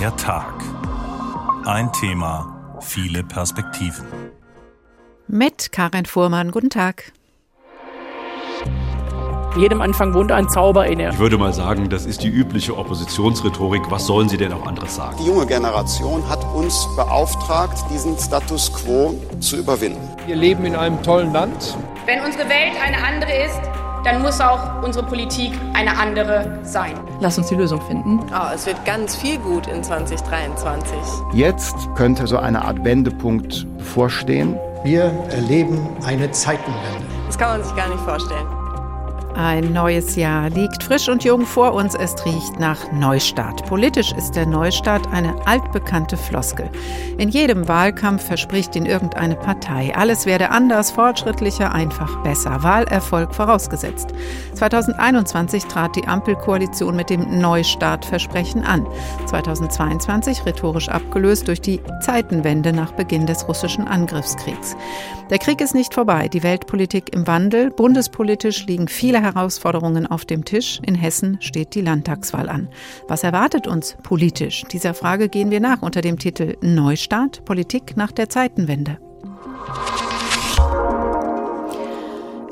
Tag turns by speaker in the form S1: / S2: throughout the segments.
S1: Der Tag. Ein Thema, viele Perspektiven.
S2: Mit Karin Fuhrmann, guten Tag.
S3: Jedem Anfang wohnt ein Zauber inne.
S4: Ich würde mal sagen, das ist die übliche Oppositionsrhetorik. Was sollen sie denn auch anderes sagen?
S5: Die junge Generation hat uns beauftragt, diesen Status quo zu überwinden.
S6: Wir leben in einem tollen Land.
S7: Wenn unsere Welt eine andere ist, dann muss auch unsere Politik eine andere sein.
S8: Lass uns die Lösung finden.
S9: Oh, es wird ganz viel gut in 2023.
S10: Jetzt könnte so eine Art Wendepunkt bevorstehen.
S11: Wir erleben eine Zeitenwende.
S9: Das kann man sich gar nicht vorstellen.
S2: Ein neues Jahr liegt frisch und jung vor uns. Es riecht nach Neustart. Politisch ist der Neustart eine altbekannte Floskel. In jedem Wahlkampf verspricht ihn irgendeine Partei. Alles werde anders, fortschrittlicher, einfach besser. Wahlerfolg vorausgesetzt. 2021 trat die Ampelkoalition mit dem Neustartversprechen an. 2022 rhetorisch abgelöst durch die Zeitenwende nach Beginn des russischen Angriffskriegs. Der Krieg ist nicht vorbei. Die Weltpolitik im Wandel. Bundespolitisch liegen viele Herausforderungen auf dem Tisch. In Hessen steht die Landtagswahl an. Was erwartet uns politisch? Dieser Frage gehen wir nach unter dem Titel Neustart Politik nach der Zeitenwende.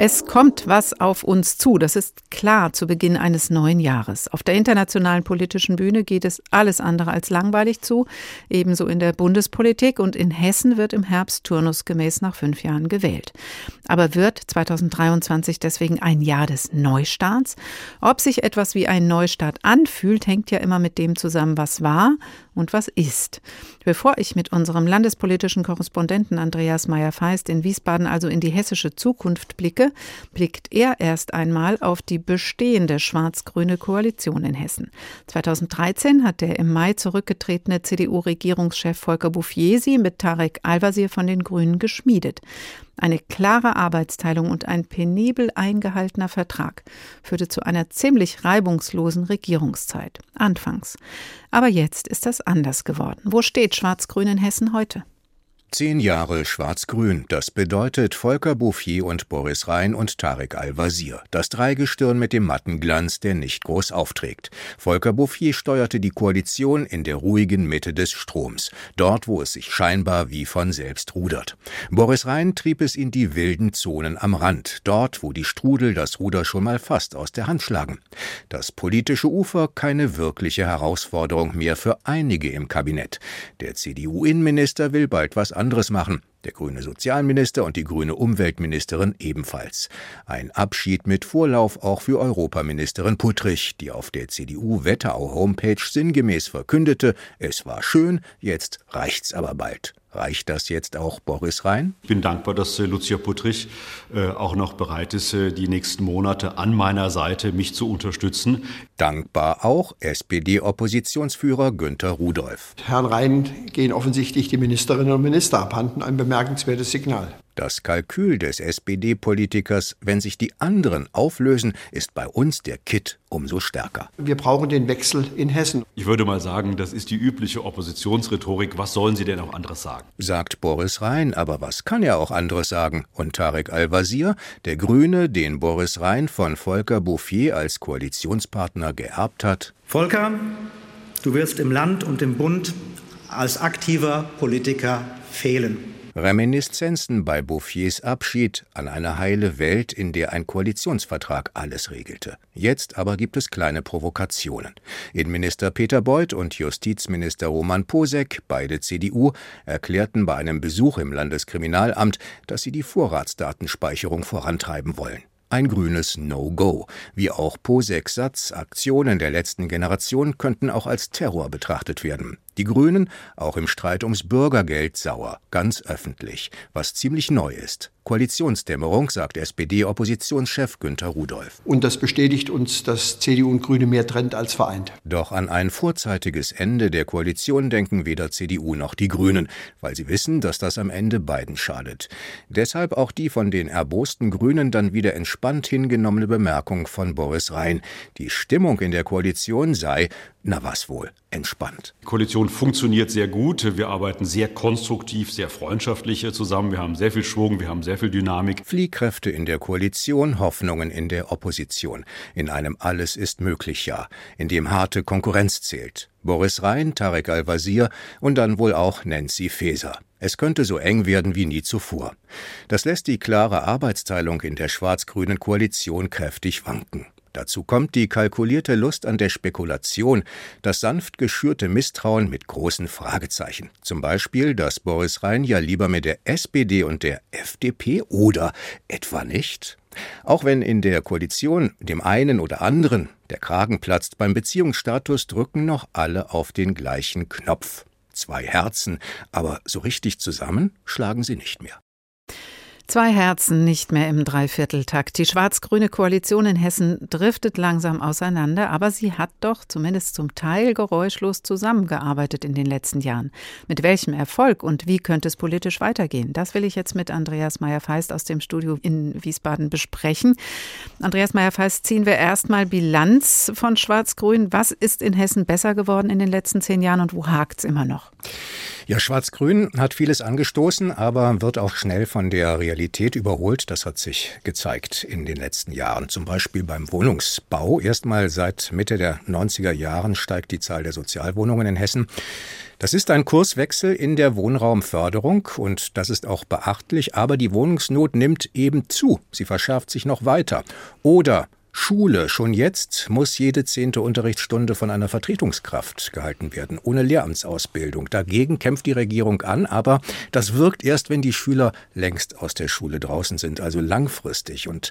S2: Es kommt was auf uns zu, das ist klar zu Beginn eines neuen Jahres. Auf der internationalen politischen Bühne geht es alles andere als langweilig zu, ebenso in der Bundespolitik und in Hessen wird im Herbst turnusgemäß nach fünf Jahren gewählt. Aber wird 2023 deswegen ein Jahr des Neustarts? Ob sich etwas wie ein Neustart anfühlt, hängt ja immer mit dem zusammen, was war und was ist. Bevor ich mit unserem landespolitischen Korrespondenten Andreas Meyer-Feist in Wiesbaden also in die hessische Zukunft blicke, blickt er erst einmal auf die bestehende schwarz-grüne Koalition in Hessen. 2013 hat der im Mai zurückgetretene CDU-Regierungschef Volker Bouffier sie mit Tarek Al-Wazir von den Grünen geschmiedet. Eine klare Arbeitsteilung und ein penibel eingehaltener Vertrag führte zu einer ziemlich reibungslosen Regierungszeit. Anfangs. Aber jetzt ist das anders geworden. Wo steht Schwarz-Grün in Hessen heute?
S12: Zehn Jahre Schwarz-Grün, das bedeutet Volker Bouffier und Boris Rhein und Tarek Al-Wazir. Das Dreigestirn mit dem matten Glanz, der nicht groß aufträgt. Volker Bouffier steuerte die Koalition in der ruhigen Mitte des Stroms, dort, wo es sich scheinbar wie von selbst rudert. Boris Rhein trieb es in die wilden Zonen am Rand, dort, wo die Strudel das Ruder schon mal fast aus der Hand schlagen. Das politische Ufer keine wirkliche Herausforderung mehr für einige im Kabinett. Der CDU-Innenminister will bald was anderes machen. Der grüne Sozialminister und die grüne Umweltministerin ebenfalls. Ein Abschied mit Vorlauf auch für Europaministerin Puttrich, die auf der CDU-Wetterau-Homepage sinngemäß verkündete, es war schön, jetzt reicht's aber bald. Reicht das jetzt auch Boris Rhein?
S4: Ich bin dankbar, dass äh, Lucia Puttrich äh, auch noch bereit ist, äh, die nächsten Monate an meiner Seite mich zu unterstützen.
S12: Dankbar auch SPD-Oppositionsführer Günther Rudolph.
S11: Herrn Rhein gehen offensichtlich die Ministerinnen und Minister abhanden. Ein bemerkenswertes Signal.
S12: Das Kalkül des SPD-Politikers, wenn sich die anderen auflösen, ist bei uns der Kitt umso stärker.
S11: Wir brauchen den Wechsel in Hessen.
S4: Ich würde mal sagen, das ist die übliche Oppositionsrhetorik. Was sollen Sie denn auch anderes sagen?
S12: Sagt Boris Rhein, aber was kann er auch anderes sagen? Und Tarek Al-Wazir, der Grüne, den Boris Rhein von Volker Bouffier als Koalitionspartner geerbt hat.
S13: Volker, du wirst im Land und im Bund als aktiver Politiker fehlen.
S12: Reminiszenzen bei Bouffiers Abschied an eine heile Welt, in der ein Koalitionsvertrag alles regelte. Jetzt aber gibt es kleine Provokationen. Innenminister Peter Beuth und Justizminister Roman Posek, beide CDU, erklärten bei einem Besuch im Landeskriminalamt, dass sie die Vorratsdatenspeicherung vorantreiben wollen. Ein grünes No-Go. Wie auch Poseks Satz, Aktionen der letzten Generation könnten auch als Terror betrachtet werden. Die Grünen, auch im Streit ums Bürgergeld, sauer, ganz öffentlich, was ziemlich neu ist. Koalitionsdämmerung, sagt SPD-Oppositionschef Günther Rudolph.
S11: Und das bestätigt uns, dass CDU und Grüne mehr trennt als vereint.
S12: Doch an ein vorzeitiges Ende der Koalition denken weder CDU noch die Grünen, weil sie wissen, dass das am Ende beiden schadet. Deshalb auch die von den erbosten Grünen dann wieder entspannt hingenommene Bemerkung von Boris Rhein. Die Stimmung in der Koalition sei, na was wohl, entspannt.
S4: Die Koalition funktioniert sehr gut. Wir arbeiten sehr konstruktiv, sehr freundschaftlich zusammen. Wir haben sehr viel Schwung, wir haben sehr viel Dynamik.
S12: Fliehkräfte in der Koalition, Hoffnungen in der Opposition. In einem Alles ist möglich Jahr, in dem harte Konkurrenz zählt. Boris Rhein, Tarek Al-Wazir und dann wohl auch Nancy Faeser. Es könnte so eng werden wie nie zuvor. Das lässt die klare Arbeitsteilung in der schwarz-grünen Koalition kräftig wanken. Dazu kommt die kalkulierte Lust an der Spekulation, das sanft geschürte Misstrauen mit großen Fragezeichen. Zum Beispiel, dass Boris Rhein ja lieber mit der SPD und der FDP oder etwa nicht? Auch wenn in der Koalition dem einen oder anderen der Kragen platzt, beim Beziehungsstatus drücken noch alle auf den gleichen Knopf. Zwei Herzen, aber so richtig zusammen schlagen sie nicht mehr.
S2: Zwei Herzen nicht mehr im Dreivierteltakt. Die schwarz-grüne Koalition in Hessen driftet langsam auseinander, aber sie hat doch zumindest zum Teil geräuschlos zusammengearbeitet in den letzten Jahren. Mit welchem Erfolg und wie könnte es politisch weitergehen? Das will ich jetzt mit Andreas Meyer-Feist aus dem Studio in Wiesbaden besprechen. Andreas Meyer-Feist, ziehen wir erstmal Bilanz von Schwarz-Grün. Was ist in Hessen besser geworden in den letzten zehn Jahren und wo hakt es immer noch?
S12: Ja, Schwarz-Grün hat vieles angestoßen, aber wird auch schnell von der Realität überholt. Das hat sich gezeigt in den letzten Jahren. Zum Beispiel beim Wohnungsbau. Erstmal seit Mitte der 90er Jahren steigt die Zahl der Sozialwohnungen in Hessen. Das ist ein Kurswechsel in der Wohnraumförderung und das ist auch beachtlich, aber die Wohnungsnot nimmt eben zu. Sie verschärft sich noch weiter. Oder Schule. Schon jetzt muss jede zehnte Unterrichtsstunde von einer Vertretungskraft gehalten werden, ohne Lehramtsausbildung. Dagegen kämpft die Regierung an, aber das wirkt erst, wenn die Schüler längst aus der Schule draußen sind, also langfristig. Und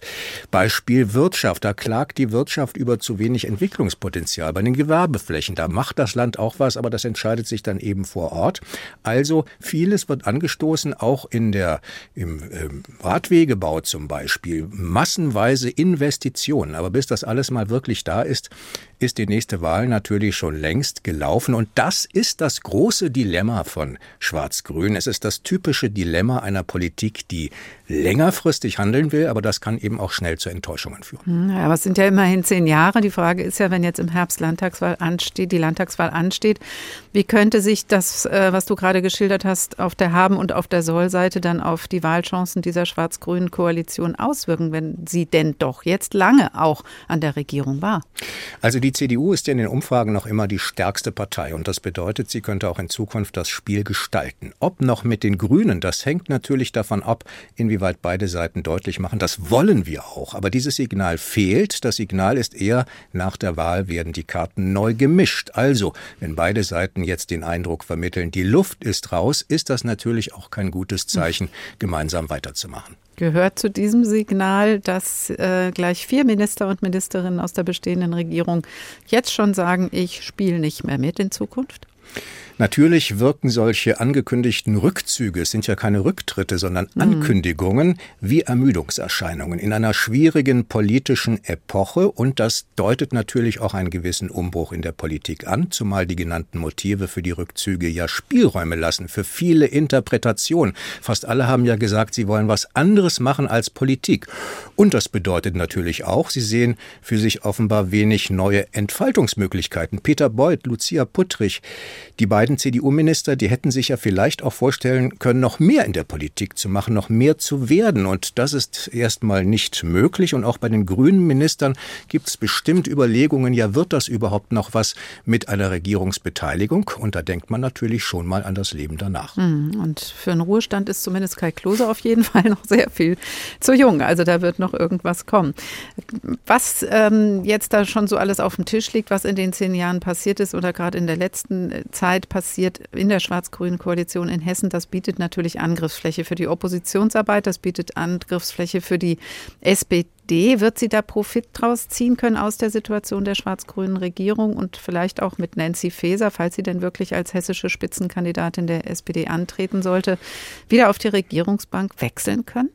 S12: Beispiel Wirtschaft, da klagt die Wirtschaft über zu wenig Entwicklungspotenzial bei den Gewerbeflächen. Da macht das Land auch was, aber das entscheidet sich dann eben vor Ort. Also vieles wird angestoßen, auch in der, im, im Radwegebau zum Beispiel. Massenweise Investitionen. Aber bis das alles mal wirklich da ist, ist die nächste Wahl natürlich schon längst gelaufen. Und das ist das große Dilemma von Schwarz-Grün. Es ist das typische Dilemma einer Politik, die längerfristig handeln will, aber das kann eben auch schnell zu Enttäuschungen führen.
S2: Hm, ja, aber es sind ja immerhin zehn Jahre. Die Frage ist ja, wenn jetzt im Herbst Landtagswahl ansteht, die Landtagswahl ansteht, wie könnte sich das, äh, was du gerade geschildert hast, auf der Haben- und auf der Soll-Seite dann auf die Wahlchancen dieser schwarz-grünen Koalition auswirken, wenn sie denn doch jetzt lange auch an der Regierung war?
S12: Also die CDU ist in den Umfragen noch immer die stärkste Partei und das bedeutet, sie könnte auch in Zukunft das Spiel gestalten. Ob noch mit den Grünen, das hängt natürlich davon ab, inwieweit beide Seiten deutlich machen, das wollen wir auch. Aber dieses Signal fehlt. Das Signal ist eher, nach der Wahl werden die Karten neu gemischt. Also, wenn beide Seiten jetzt den Eindruck vermitteln, die Luft ist raus, ist das natürlich auch kein gutes Zeichen, gemeinsam weiterzumachen
S2: gehört zu diesem Signal, dass äh, gleich vier Minister und Ministerinnen aus der bestehenden Regierung jetzt schon sagen, ich spiele nicht mehr mit in Zukunft?
S12: Natürlich wirken solche angekündigten Rückzüge, es sind ja keine Rücktritte, sondern mhm. Ankündigungen, wie Ermüdungserscheinungen in einer schwierigen politischen Epoche und das deutet natürlich auch einen gewissen Umbruch in der Politik an, zumal die genannten Motive für die Rückzüge ja Spielräume lassen für viele Interpretationen. Fast alle haben ja gesagt, sie wollen was anderes machen als Politik. Und das bedeutet natürlich auch, sie sehen für sich offenbar wenig neue Entfaltungsmöglichkeiten. Peter Beuth, Lucia Puttrich, die beiden beiden CDU-Minister, die hätten sich ja vielleicht auch vorstellen können, noch mehr in der Politik zu machen, noch mehr zu werden. Und das ist erstmal nicht möglich. Und auch bei den grünen Ministern gibt es bestimmt Überlegungen, ja, wird das überhaupt noch was mit einer Regierungsbeteiligung? Und da denkt man natürlich schon mal an das Leben danach.
S2: Hm, und für einen Ruhestand ist zumindest Kai Klose auf jeden Fall noch sehr viel zu jung. Also da wird noch irgendwas kommen. Was ähm, jetzt da schon so alles auf dem Tisch liegt, was in den zehn Jahren passiert ist oder gerade in der letzten Zeit passiert, passiert in der schwarz-grünen Koalition in Hessen, das bietet natürlich Angriffsfläche für die Oppositionsarbeit, das bietet Angriffsfläche für die SPD. Wird sie da Profit draus ziehen können aus der Situation der schwarz-grünen Regierung und vielleicht auch mit Nancy Faeser, falls sie denn wirklich als hessische Spitzenkandidatin der SPD antreten sollte, wieder auf die Regierungsbank wechseln können?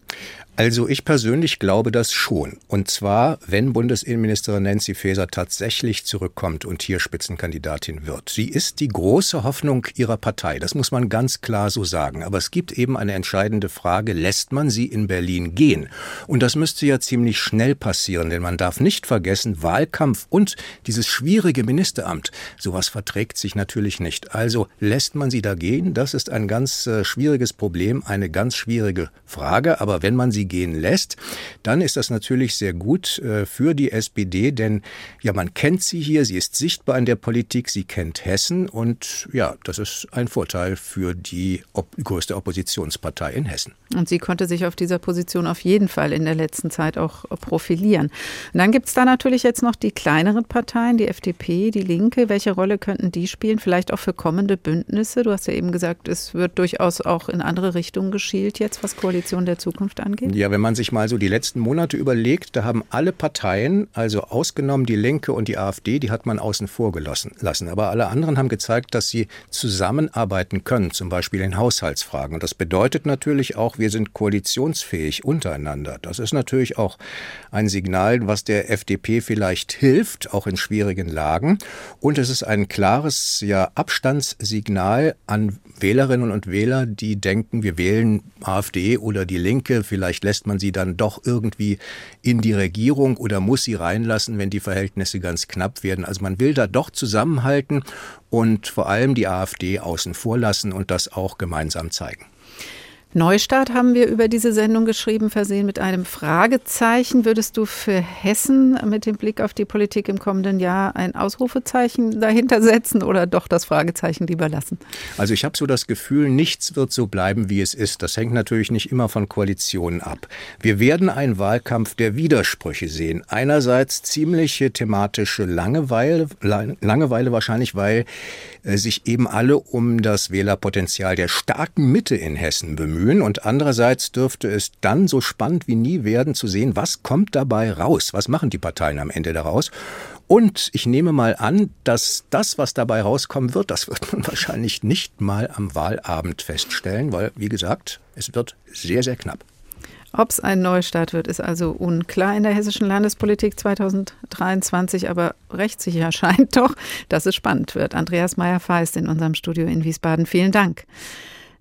S12: Also ich persönlich glaube das schon. Und zwar, wenn Bundesinnenministerin Nancy Faeser tatsächlich zurückkommt und hier Spitzenkandidatin wird. Sie ist die große Hoffnung ihrer Partei. Das muss man ganz klar so sagen. Aber es gibt eben eine entscheidende Frage. Lässt man sie in Berlin gehen? Und das müsste ja ziemlich schnell passieren, denn man darf nicht vergessen, Wahlkampf und dieses schwierige Ministeramt, sowas verträgt sich natürlich nicht. Also lässt man sie da gehen? Das ist ein ganz äh, schwieriges Problem, eine ganz schwierige Frage. Aber wenn man sie gehen lässt, dann ist das natürlich sehr gut äh, für die SPD, denn ja, man kennt sie hier, sie ist sichtbar in der Politik, sie kennt Hessen und ja, das ist ein Vorteil für die op größte Oppositionspartei in Hessen.
S2: Und sie konnte sich auf dieser Position auf jeden Fall in der letzten Zeit auch profilieren. Und dann gibt es da natürlich jetzt noch die kleineren Parteien, die FDP, die Linke. Welche Rolle könnten die spielen? Vielleicht auch für kommende Bündnisse? Du hast ja eben gesagt, es wird durchaus auch in andere Richtungen geschielt jetzt, was Koalition der Zukunft angeht.
S12: Ja, wenn man sich mal so die letzten Monate überlegt, da haben alle Parteien, also ausgenommen die Linke und die AfD, die hat man außen vor gelassen. Aber alle anderen haben gezeigt, dass sie zusammenarbeiten können, zum Beispiel in Haushaltsfragen. Und das bedeutet natürlich auch, wir sind koalitionsfähig untereinander. Das ist natürlich auch ein Signal, was der FDP vielleicht hilft, auch in schwierigen Lagen. Und es ist ein klares ja, Abstandssignal an Wählerinnen und Wähler, die denken, wir wählen AfD oder die Linke, vielleicht lässt man sie dann doch irgendwie in die Regierung oder muss sie reinlassen, wenn die Verhältnisse ganz knapp werden. Also man will da doch zusammenhalten und vor allem die AfD außen vor lassen und das auch gemeinsam zeigen.
S2: Neustart haben wir über diese Sendung geschrieben, versehen mit einem Fragezeichen. Würdest du für Hessen mit dem Blick auf die Politik im kommenden Jahr ein Ausrufezeichen dahinter setzen oder doch das Fragezeichen lieber lassen?
S12: Also ich habe so das Gefühl, nichts wird so bleiben, wie es ist. Das hängt natürlich nicht immer von Koalitionen ab. Wir werden einen Wahlkampf der Widersprüche sehen. Einerseits ziemliche thematische Langeweile, Langeweile wahrscheinlich, weil äh, sich eben alle um das Wählerpotenzial der starken Mitte in Hessen bemühen bemühen. Und andererseits dürfte es dann so spannend wie nie werden zu sehen, was kommt dabei raus? Was machen die Parteien am Ende daraus? Und ich nehme mal an, dass das, was dabei rauskommen wird, das wird man wahrscheinlich nicht mal am Wahlabend feststellen, weil, wie gesagt, es wird sehr, sehr knapp.
S2: Ob es ein Neustart wird, ist also unklar in der hessischen Landespolitik 2023, aber rechtssicher scheint doch, dass es spannend wird. Andreas Meyer-Feist in unserem Studio in Wiesbaden. Vielen Dank.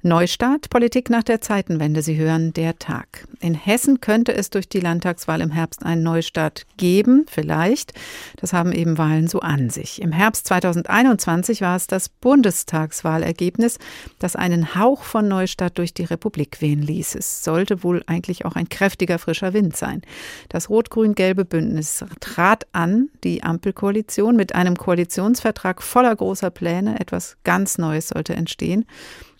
S2: Neustart, Politik nach der Zeitenwende. Sie hören der Tag. In Hessen könnte es durch die Landtagswahl im Herbst einen Neustart geben, vielleicht. Das haben eben Wahlen so an sich. Im Herbst 2021 war es das Bundestagswahlergebnis, das einen Hauch von Neustart durch die Republik wehen ließ. Es sollte wohl eigentlich auch ein kräftiger frischer Wind sein. Das rot-grün-gelbe Bündnis trat an, die Ampelkoalition, mit einem Koalitionsvertrag voller großer Pläne. Etwas ganz Neues sollte entstehen.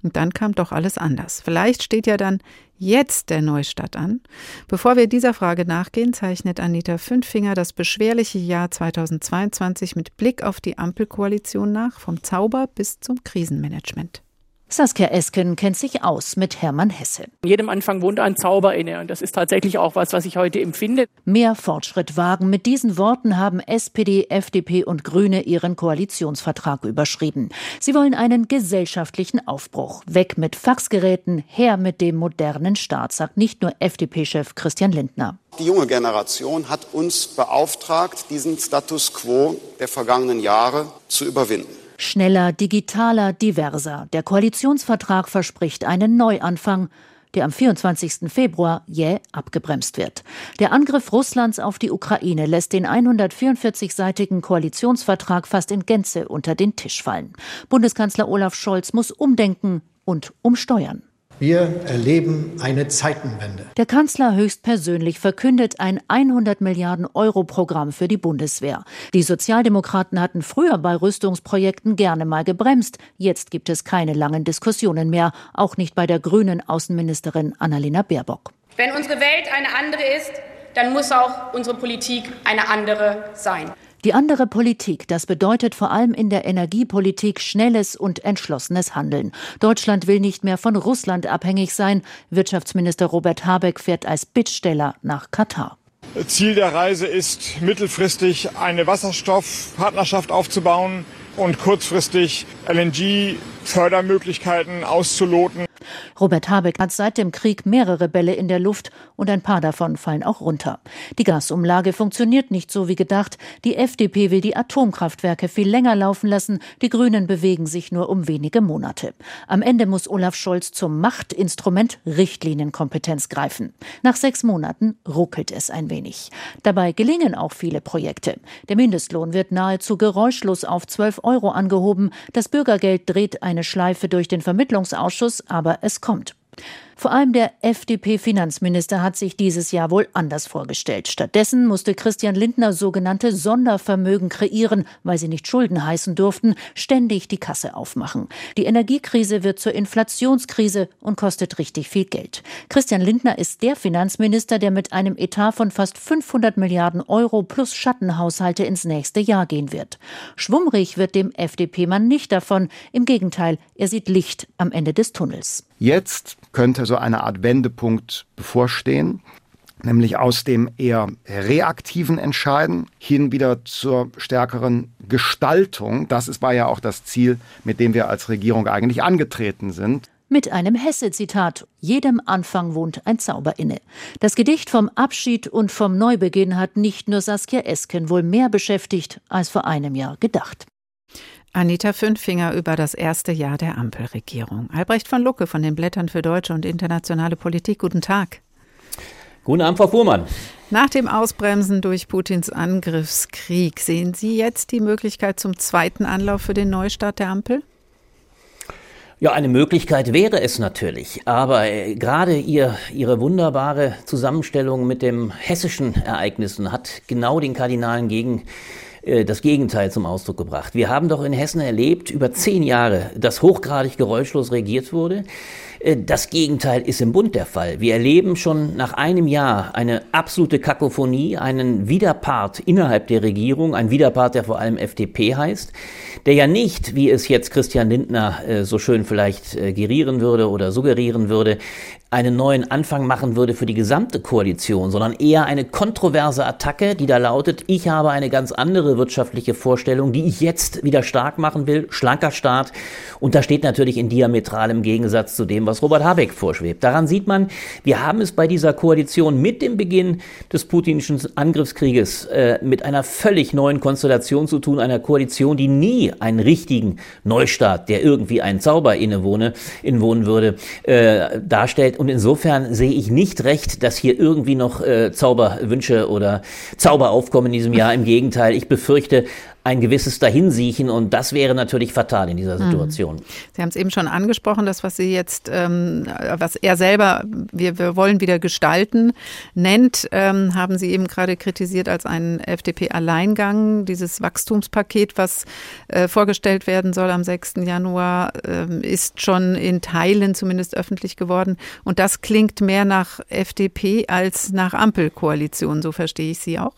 S2: Und dann kam doch alles anders. Vielleicht steht ja dann jetzt der Neustart an. Bevor wir dieser Frage nachgehen, zeichnet Anita Fünffinger das beschwerliche Jahr 2022 mit Blick auf die Ampelkoalition nach, vom Zauber bis zum Krisenmanagement.
S8: Saskia Esken kennt sich aus mit Hermann Hesse.
S3: In jedem Anfang wohnt ein Zauber inne und das ist tatsächlich auch was, was ich heute empfinde.
S8: Mehr Fortschritt wagen. Mit diesen Worten haben SPD, FDP und Grüne ihren Koalitionsvertrag überschrieben. Sie wollen einen gesellschaftlichen Aufbruch. Weg mit Faxgeräten, her mit dem modernen Staat, sagt nicht nur FDP-Chef Christian Lindner.
S5: Die junge Generation hat uns beauftragt, diesen Status quo der vergangenen Jahre zu überwinden.
S8: Schneller, digitaler, diverser. Der Koalitionsvertrag verspricht einen Neuanfang, der am 24. Februar jäh abgebremst wird. Der Angriff Russlands auf die Ukraine lässt den 144-seitigen Koalitionsvertrag fast in Gänze unter den Tisch fallen. Bundeskanzler Olaf Scholz muss umdenken und umsteuern.
S11: Wir erleben eine Zeitenwende.
S8: Der Kanzler höchstpersönlich verkündet ein 100 Milliarden Euro Programm für die Bundeswehr. Die Sozialdemokraten hatten früher bei Rüstungsprojekten gerne mal gebremst. Jetzt gibt es keine langen Diskussionen mehr, auch nicht bei der grünen Außenministerin Annalena Baerbock.
S7: Wenn unsere Welt eine andere ist, dann muss auch unsere Politik eine andere sein.
S8: Die andere Politik, das bedeutet vor allem in der Energiepolitik schnelles und entschlossenes Handeln. Deutschland will nicht mehr von Russland abhängig sein. Wirtschaftsminister Robert Habeck fährt als Bittsteller nach Katar.
S14: Ziel der Reise ist mittelfristig eine Wasserstoffpartnerschaft aufzubauen und kurzfristig
S6: LNG-Fördermöglichkeiten auszuloten.
S8: Robert Habeck hat seit dem Krieg mehrere Bälle in der Luft und ein paar davon fallen auch runter. Die Gasumlage funktioniert nicht so wie gedacht. Die FDP will die Atomkraftwerke viel länger laufen lassen. Die Grünen bewegen sich nur um wenige Monate. Am Ende muss Olaf Scholz zum Machtinstrument Richtlinienkompetenz greifen. Nach sechs Monaten ruckelt es ein wenig. Dabei gelingen auch viele Projekte. Der Mindestlohn wird nahezu geräuschlos auf 12 Euro angehoben. Das Bürgergeld dreht eine Schleife durch den Vermittlungsausschuss, aber es kommt. Vor allem der FDP-Finanzminister hat sich dieses Jahr wohl anders vorgestellt. Stattdessen musste Christian Lindner sogenannte Sondervermögen kreieren, weil sie nicht Schulden heißen durften, ständig die Kasse aufmachen. Die Energiekrise wird zur Inflationskrise und kostet richtig viel Geld. Christian Lindner ist der Finanzminister, der mit einem Etat von fast 500 Milliarden Euro plus Schattenhaushalte ins nächste Jahr gehen wird. Schwummrig wird dem FDP-Mann nicht davon. Im Gegenteil, er sieht Licht am Ende des Tunnels.
S10: Jetzt könnte so eine Art Wendepunkt bevorstehen, nämlich aus dem eher reaktiven Entscheiden hin wieder zur stärkeren Gestaltung. Das war ja auch das Ziel, mit dem wir als Regierung eigentlich angetreten sind.
S8: Mit einem Hesse-Zitat. Jedem Anfang wohnt ein Zauber inne. Das Gedicht vom Abschied und vom Neubeginn hat nicht nur Saskia Esken wohl mehr beschäftigt als vor einem Jahr gedacht.
S2: Anita Fünfinger über das erste Jahr der Ampelregierung. Albrecht von Lucke von den Blättern für deutsche und internationale Politik. Guten Tag.
S14: Guten Abend, Frau Fuhrmann.
S2: Nach dem Ausbremsen durch Putins Angriffskrieg sehen Sie jetzt die Möglichkeit zum zweiten Anlauf für den Neustart der Ampel?
S14: Ja, eine Möglichkeit wäre es natürlich. Aber äh, gerade ihr, Ihre wunderbare Zusammenstellung mit dem hessischen Ereignissen hat genau den kardinalen Gegen das Gegenteil zum Ausdruck gebracht. Wir haben doch in Hessen erlebt, über zehn Jahre, dass hochgradig geräuschlos regiert wurde. Äh, das Gegenteil ist im Bund der Fall. Wir erleben schon nach einem Jahr eine absolute Kakophonie, einen Widerpart innerhalb der Regierung, ein Widerpart, der vor allem FDP heißt, der ja nicht, wie es jetzt Christian Lindner äh, so schön vielleicht gerieren würde oder suggerieren würde, einen neuen Anfang machen würde für die gesamte Koalition, sondern eher eine kontroverse Attacke, die da lautet, ich habe eine ganz andere wirtschaftliche Vorstellung, die ich jetzt wieder stark machen will, schlanker Staat. Und da steht natürlich in diametralem Gegensatz zu dem, was Robert Habeck vorschwebt. Daran sieht man, wir haben es bei dieser Koalition mit dem Beginn des putinischen Angriffskrieges äh, mit einer völlig neuen Konstellation zu tun, einer Koalition, die nie einen richtigen Neustart, der irgendwie einen Zauber innewohne, innewohnen würde, äh, darstellt und insofern sehe ich nicht recht, dass hier irgendwie noch äh, Zauberwünsche oder Zauber aufkommen in diesem Jahr. Im Gegenteil, ich befürchte, ein gewisses Dahinsiechen und das wäre natürlich fatal in dieser mhm. Situation.
S2: Sie haben es eben schon angesprochen, das, was Sie jetzt, ähm, was er selber, wir, wir wollen wieder gestalten, nennt, ähm, haben Sie eben gerade kritisiert als einen FDP-Alleingang. Dieses Wachstumspaket, was äh, vorgestellt werden soll am 6. Januar, äh, ist schon in Teilen zumindest öffentlich geworden. Und das klingt mehr nach FDP als nach Ampelkoalition, so verstehe ich Sie auch.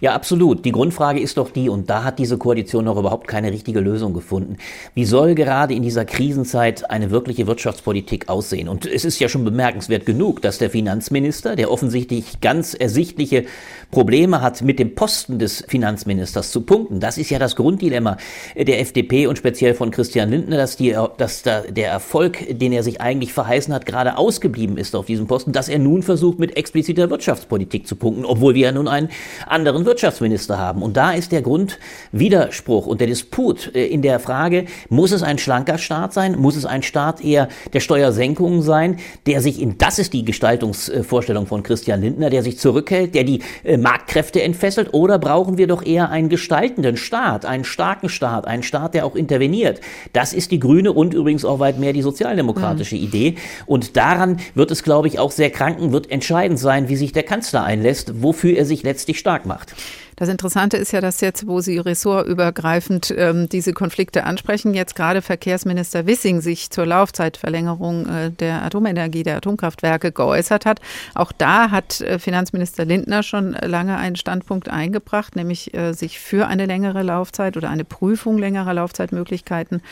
S14: Ja, absolut. Die Grundfrage ist doch die, und da hat diese Koalition noch überhaupt keine richtige Lösung gefunden. Wie soll gerade in dieser Krisenzeit eine wirkliche Wirtschaftspolitik aussehen? Und es ist ja schon bemerkenswert genug, dass der Finanzminister, der offensichtlich ganz ersichtliche Probleme hat, mit dem Posten des Finanzministers zu punkten. Das ist ja das Grunddilemma der FDP und speziell von Christian Lindner, dass, die, dass da der Erfolg, den er sich eigentlich verheißen hat, gerade ausgeblieben ist auf diesem Posten, dass er nun versucht, mit expliziter Wirtschaftspolitik zu punkten, obwohl wir ja nun einen anderen Wirtschaftsminister haben. Und da ist der Grundwiderspruch und der Disput äh, in der Frage, muss es ein schlanker Staat sein? Muss es ein Staat eher der Steuersenkungen sein, der sich in, das ist die Gestaltungsvorstellung von Christian Lindner, der sich zurückhält, der die äh, Marktkräfte entfesselt? Oder brauchen wir doch eher einen gestaltenden Staat, einen starken Staat, einen Staat, der auch interveniert? Das ist die grüne und übrigens auch weit mehr die sozialdemokratische mhm. Idee. Und daran wird es, glaube ich, auch sehr kranken, wird entscheidend sein, wie sich der Kanzler einlässt, wofür er sich letztlich stark macht.
S2: Das Interessante ist ja, dass jetzt, wo Sie ressortübergreifend ähm, diese Konflikte ansprechen, jetzt gerade Verkehrsminister Wissing sich zur Laufzeitverlängerung äh, der Atomenergie, der Atomkraftwerke geäußert hat. Auch da hat äh, Finanzminister Lindner schon lange einen Standpunkt eingebracht, nämlich äh, sich für eine längere Laufzeit oder eine Prüfung längerer Laufzeitmöglichkeiten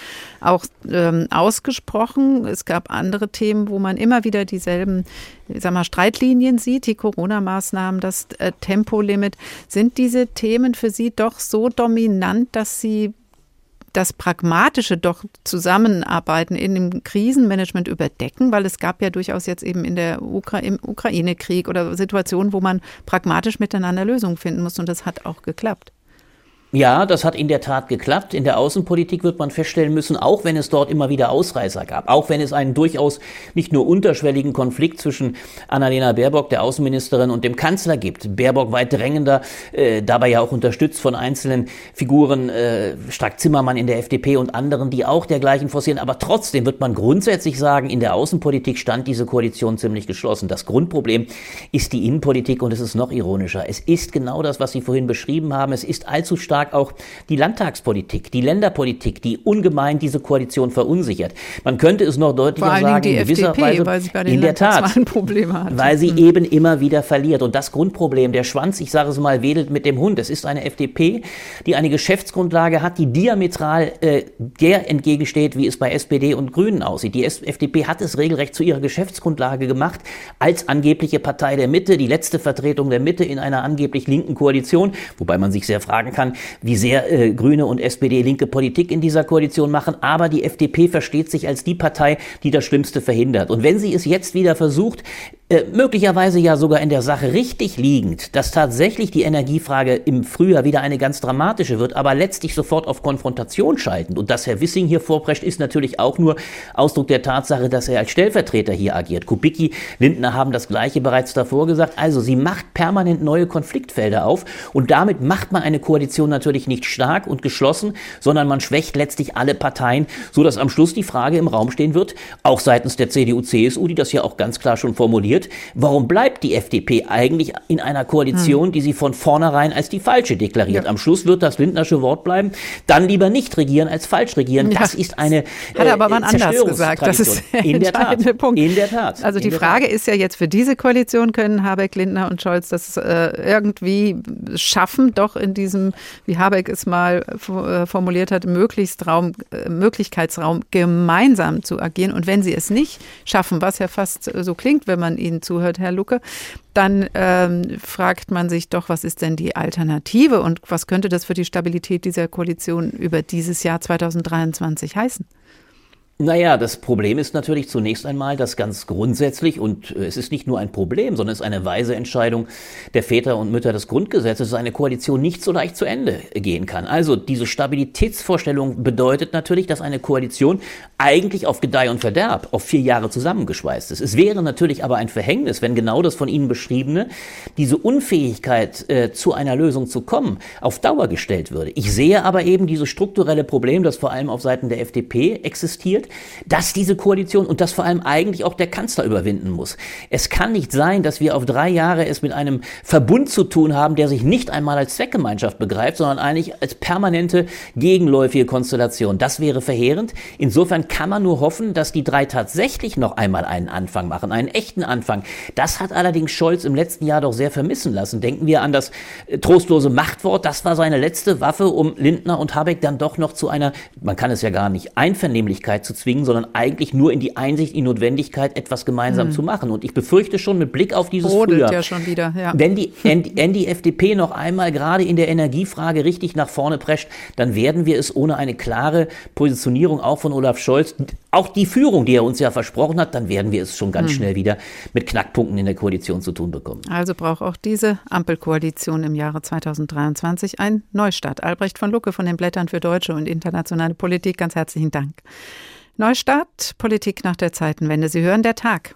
S2: auch ähm, ausgesprochen. Es gab andere Themen, wo man immer wieder dieselben ich sag mal, Streitlinien sieht, die Corona-Maßnahmen, das äh, Tempolimit. Sind diese Themen für Sie doch so dominant, dass Sie das pragmatische doch Zusammenarbeiten in dem Krisenmanagement überdecken? Weil es gab ja durchaus jetzt eben in der Ukra im Ukraine-Krieg oder Situationen, wo man pragmatisch miteinander Lösungen finden muss und das hat auch geklappt.
S14: Ja, das hat in der Tat geklappt. In der Außenpolitik wird man feststellen müssen, auch wenn es dort immer wieder Ausreißer gab, auch wenn es einen durchaus nicht nur unterschwelligen Konflikt zwischen Annalena Baerbock, der Außenministerin, und dem Kanzler gibt. Baerbock weit drängender, äh, dabei ja auch unterstützt von einzelnen Figuren, äh, Strack Zimmermann in der FDP und anderen, die auch dergleichen forcieren. Aber trotzdem wird man grundsätzlich sagen, in der Außenpolitik stand diese Koalition ziemlich geschlossen. Das Grundproblem ist die Innenpolitik und es ist noch ironischer. Es ist genau das, was Sie vorhin beschrieben haben. Es ist allzu stark stark auch die Landtagspolitik, die Länderpolitik, die ungemein diese Koalition verunsichert. Man könnte es noch deutlicher
S2: Vor
S14: sagen,
S2: die
S14: in gewisser
S2: FDP,
S14: Weise,
S2: weil sie bei den
S14: in der Tat,
S2: Probleme hat.
S14: weil sie
S2: Mhm.
S14: eben immer wieder verliert. Und das Grundproblem, der Schwanz, ich sage es mal, wedelt mit dem Hund. Es ist eine FDP, die eine Geschäftsgrundlage hat, die diametral äh, der entgegensteht, wie es bei SPD und Grünen aussieht. Die FDP hat es regelrecht zu ihrer Geschäftsgrundlage gemacht, als angebliche Partei der Mitte, die letzte Vertretung der Mitte in einer angeblich linken Koalition, wobei man sich sehr fragen kann, wie sehr äh, Grüne und SPD linke Politik in dieser Koalition machen. Aber die FDP versteht sich als die Partei, die das Schlimmste verhindert. Und wenn sie es jetzt wieder versucht, äh, möglicherweise ja sogar in der Sache richtig liegend, dass tatsächlich die Energiefrage im Frühjahr wieder eine ganz dramatische wird, aber letztlich sofort auf Konfrontation schaltend. Und dass Herr Wissing hier vorprescht, ist natürlich auch nur Ausdruck der Tatsache, dass er als Stellvertreter hier agiert. Kubicki, Lindner haben das Gleiche bereits davor gesagt. Also sie macht permanent neue Konfliktfelder auf und damit macht man eine Koalition natürlich nicht stark und geschlossen, sondern man schwächt letztlich alle Parteien, so dass am Schluss die Frage im Raum stehen wird, auch seitens der CDU, CSU, die das ja auch ganz klar schon formuliert, warum bleibt die FDP eigentlich in einer Koalition,
S2: Hm.
S14: die sie von vornherein als die falsche deklariert?
S2: Ja.
S14: Am Schluss wird das Lindnersche Wort bleiben, dann lieber nicht regieren als falsch regieren.
S2: Ja.
S14: Das ist eine
S2: Hat er aber
S14: äh,
S2: wann anders gesagt. Das ist der
S14: in der Tat.
S2: Punkt.
S14: In der Tat.
S2: Also die Frage
S14: Tat.
S2: ist ja jetzt für diese Koalition können Habeck, Lindner und Scholz das äh, irgendwie schaffen, doch in diesem, wie Habeck es mal äh, formuliert hat, möglichst Raum, äh, Möglichkeitsraum gemeinsam zu agieren. Und wenn sie es nicht schaffen, was ja fast so klingt, wenn man ihnen zuhört, Herr Lucke, dann ähm, fragt man sich doch, was ist denn die Alternative und was könnte das für die Stabilität dieser Koalition über dieses Jahr 2023 heißen?
S14: Naja, das Problem ist natürlich zunächst einmal, dass ganz grundsätzlich, und äh, es ist nicht nur ein Problem, sondern es ist eine weise Entscheidung der Väter und Mütter des Grundgesetzes, dass eine Koalition nicht so leicht zu Ende gehen kann. Also diese Stabilitätsvorstellung bedeutet natürlich, dass eine Koalition eigentlich auf Gedeih und Verderb auf vier Jahre zusammengeschweißt ist. Es wäre natürlich aber ein Verhängnis, wenn genau das von Ihnen beschriebene, diese Unfähigkeit äh, zu einer Lösung zu kommen, auf Dauer gestellt würde. Ich sehe aber eben dieses strukturelle Problem, das vor allem auf Seiten der FDP existiert, dass diese Koalition und das vor allem eigentlich auch der Kanzler überwinden muss. Es kann nicht sein, dass wir auf drei Jahre es mit einem Verbund zu tun haben, der sich nicht einmal als Zweckgemeinschaft begreift, sondern eigentlich als permanente gegenläufige Konstellation. Das wäre verheerend. Insofern kann man nur hoffen, dass die drei tatsächlich noch einmal einen Anfang machen, einen echten Anfang. Das hat allerdings Scholz im letzten Jahr doch sehr vermissen lassen. Denken wir an das äh, trostlose Machtwort. Das war seine letzte Waffe, um Lindner und Habeck dann doch noch zu einer, man kann es ja gar nicht, Einvernehmlichkeit zu zwingen, sondern eigentlich nur in die Einsicht, in die Notwendigkeit, etwas gemeinsam
S2: Hm.
S14: zu machen. Und ich befürchte schon mit Blick auf dieses
S2: Brodelt
S14: Frühjahr,
S2: ja schon wieder. Ja.
S14: wenn die, wenn, die FDP noch einmal gerade in der Energiefrage richtig nach vorne prescht, dann werden wir es ohne eine klare Positionierung auch von Olaf Scholz, auch die Führung, die er uns ja versprochen hat, dann werden wir es schon ganz
S2: Hm.
S14: schnell wieder mit Knackpunkten in der Koalition zu tun bekommen.
S2: Also braucht auch diese Ampelkoalition im Jahre 2023 einen Neustart. Albrecht von Lucke von den Blättern für deutsche und internationale Politik, ganz herzlichen Dank. Neustart, Politik nach der Zeitenwende. Sie hören der Tag.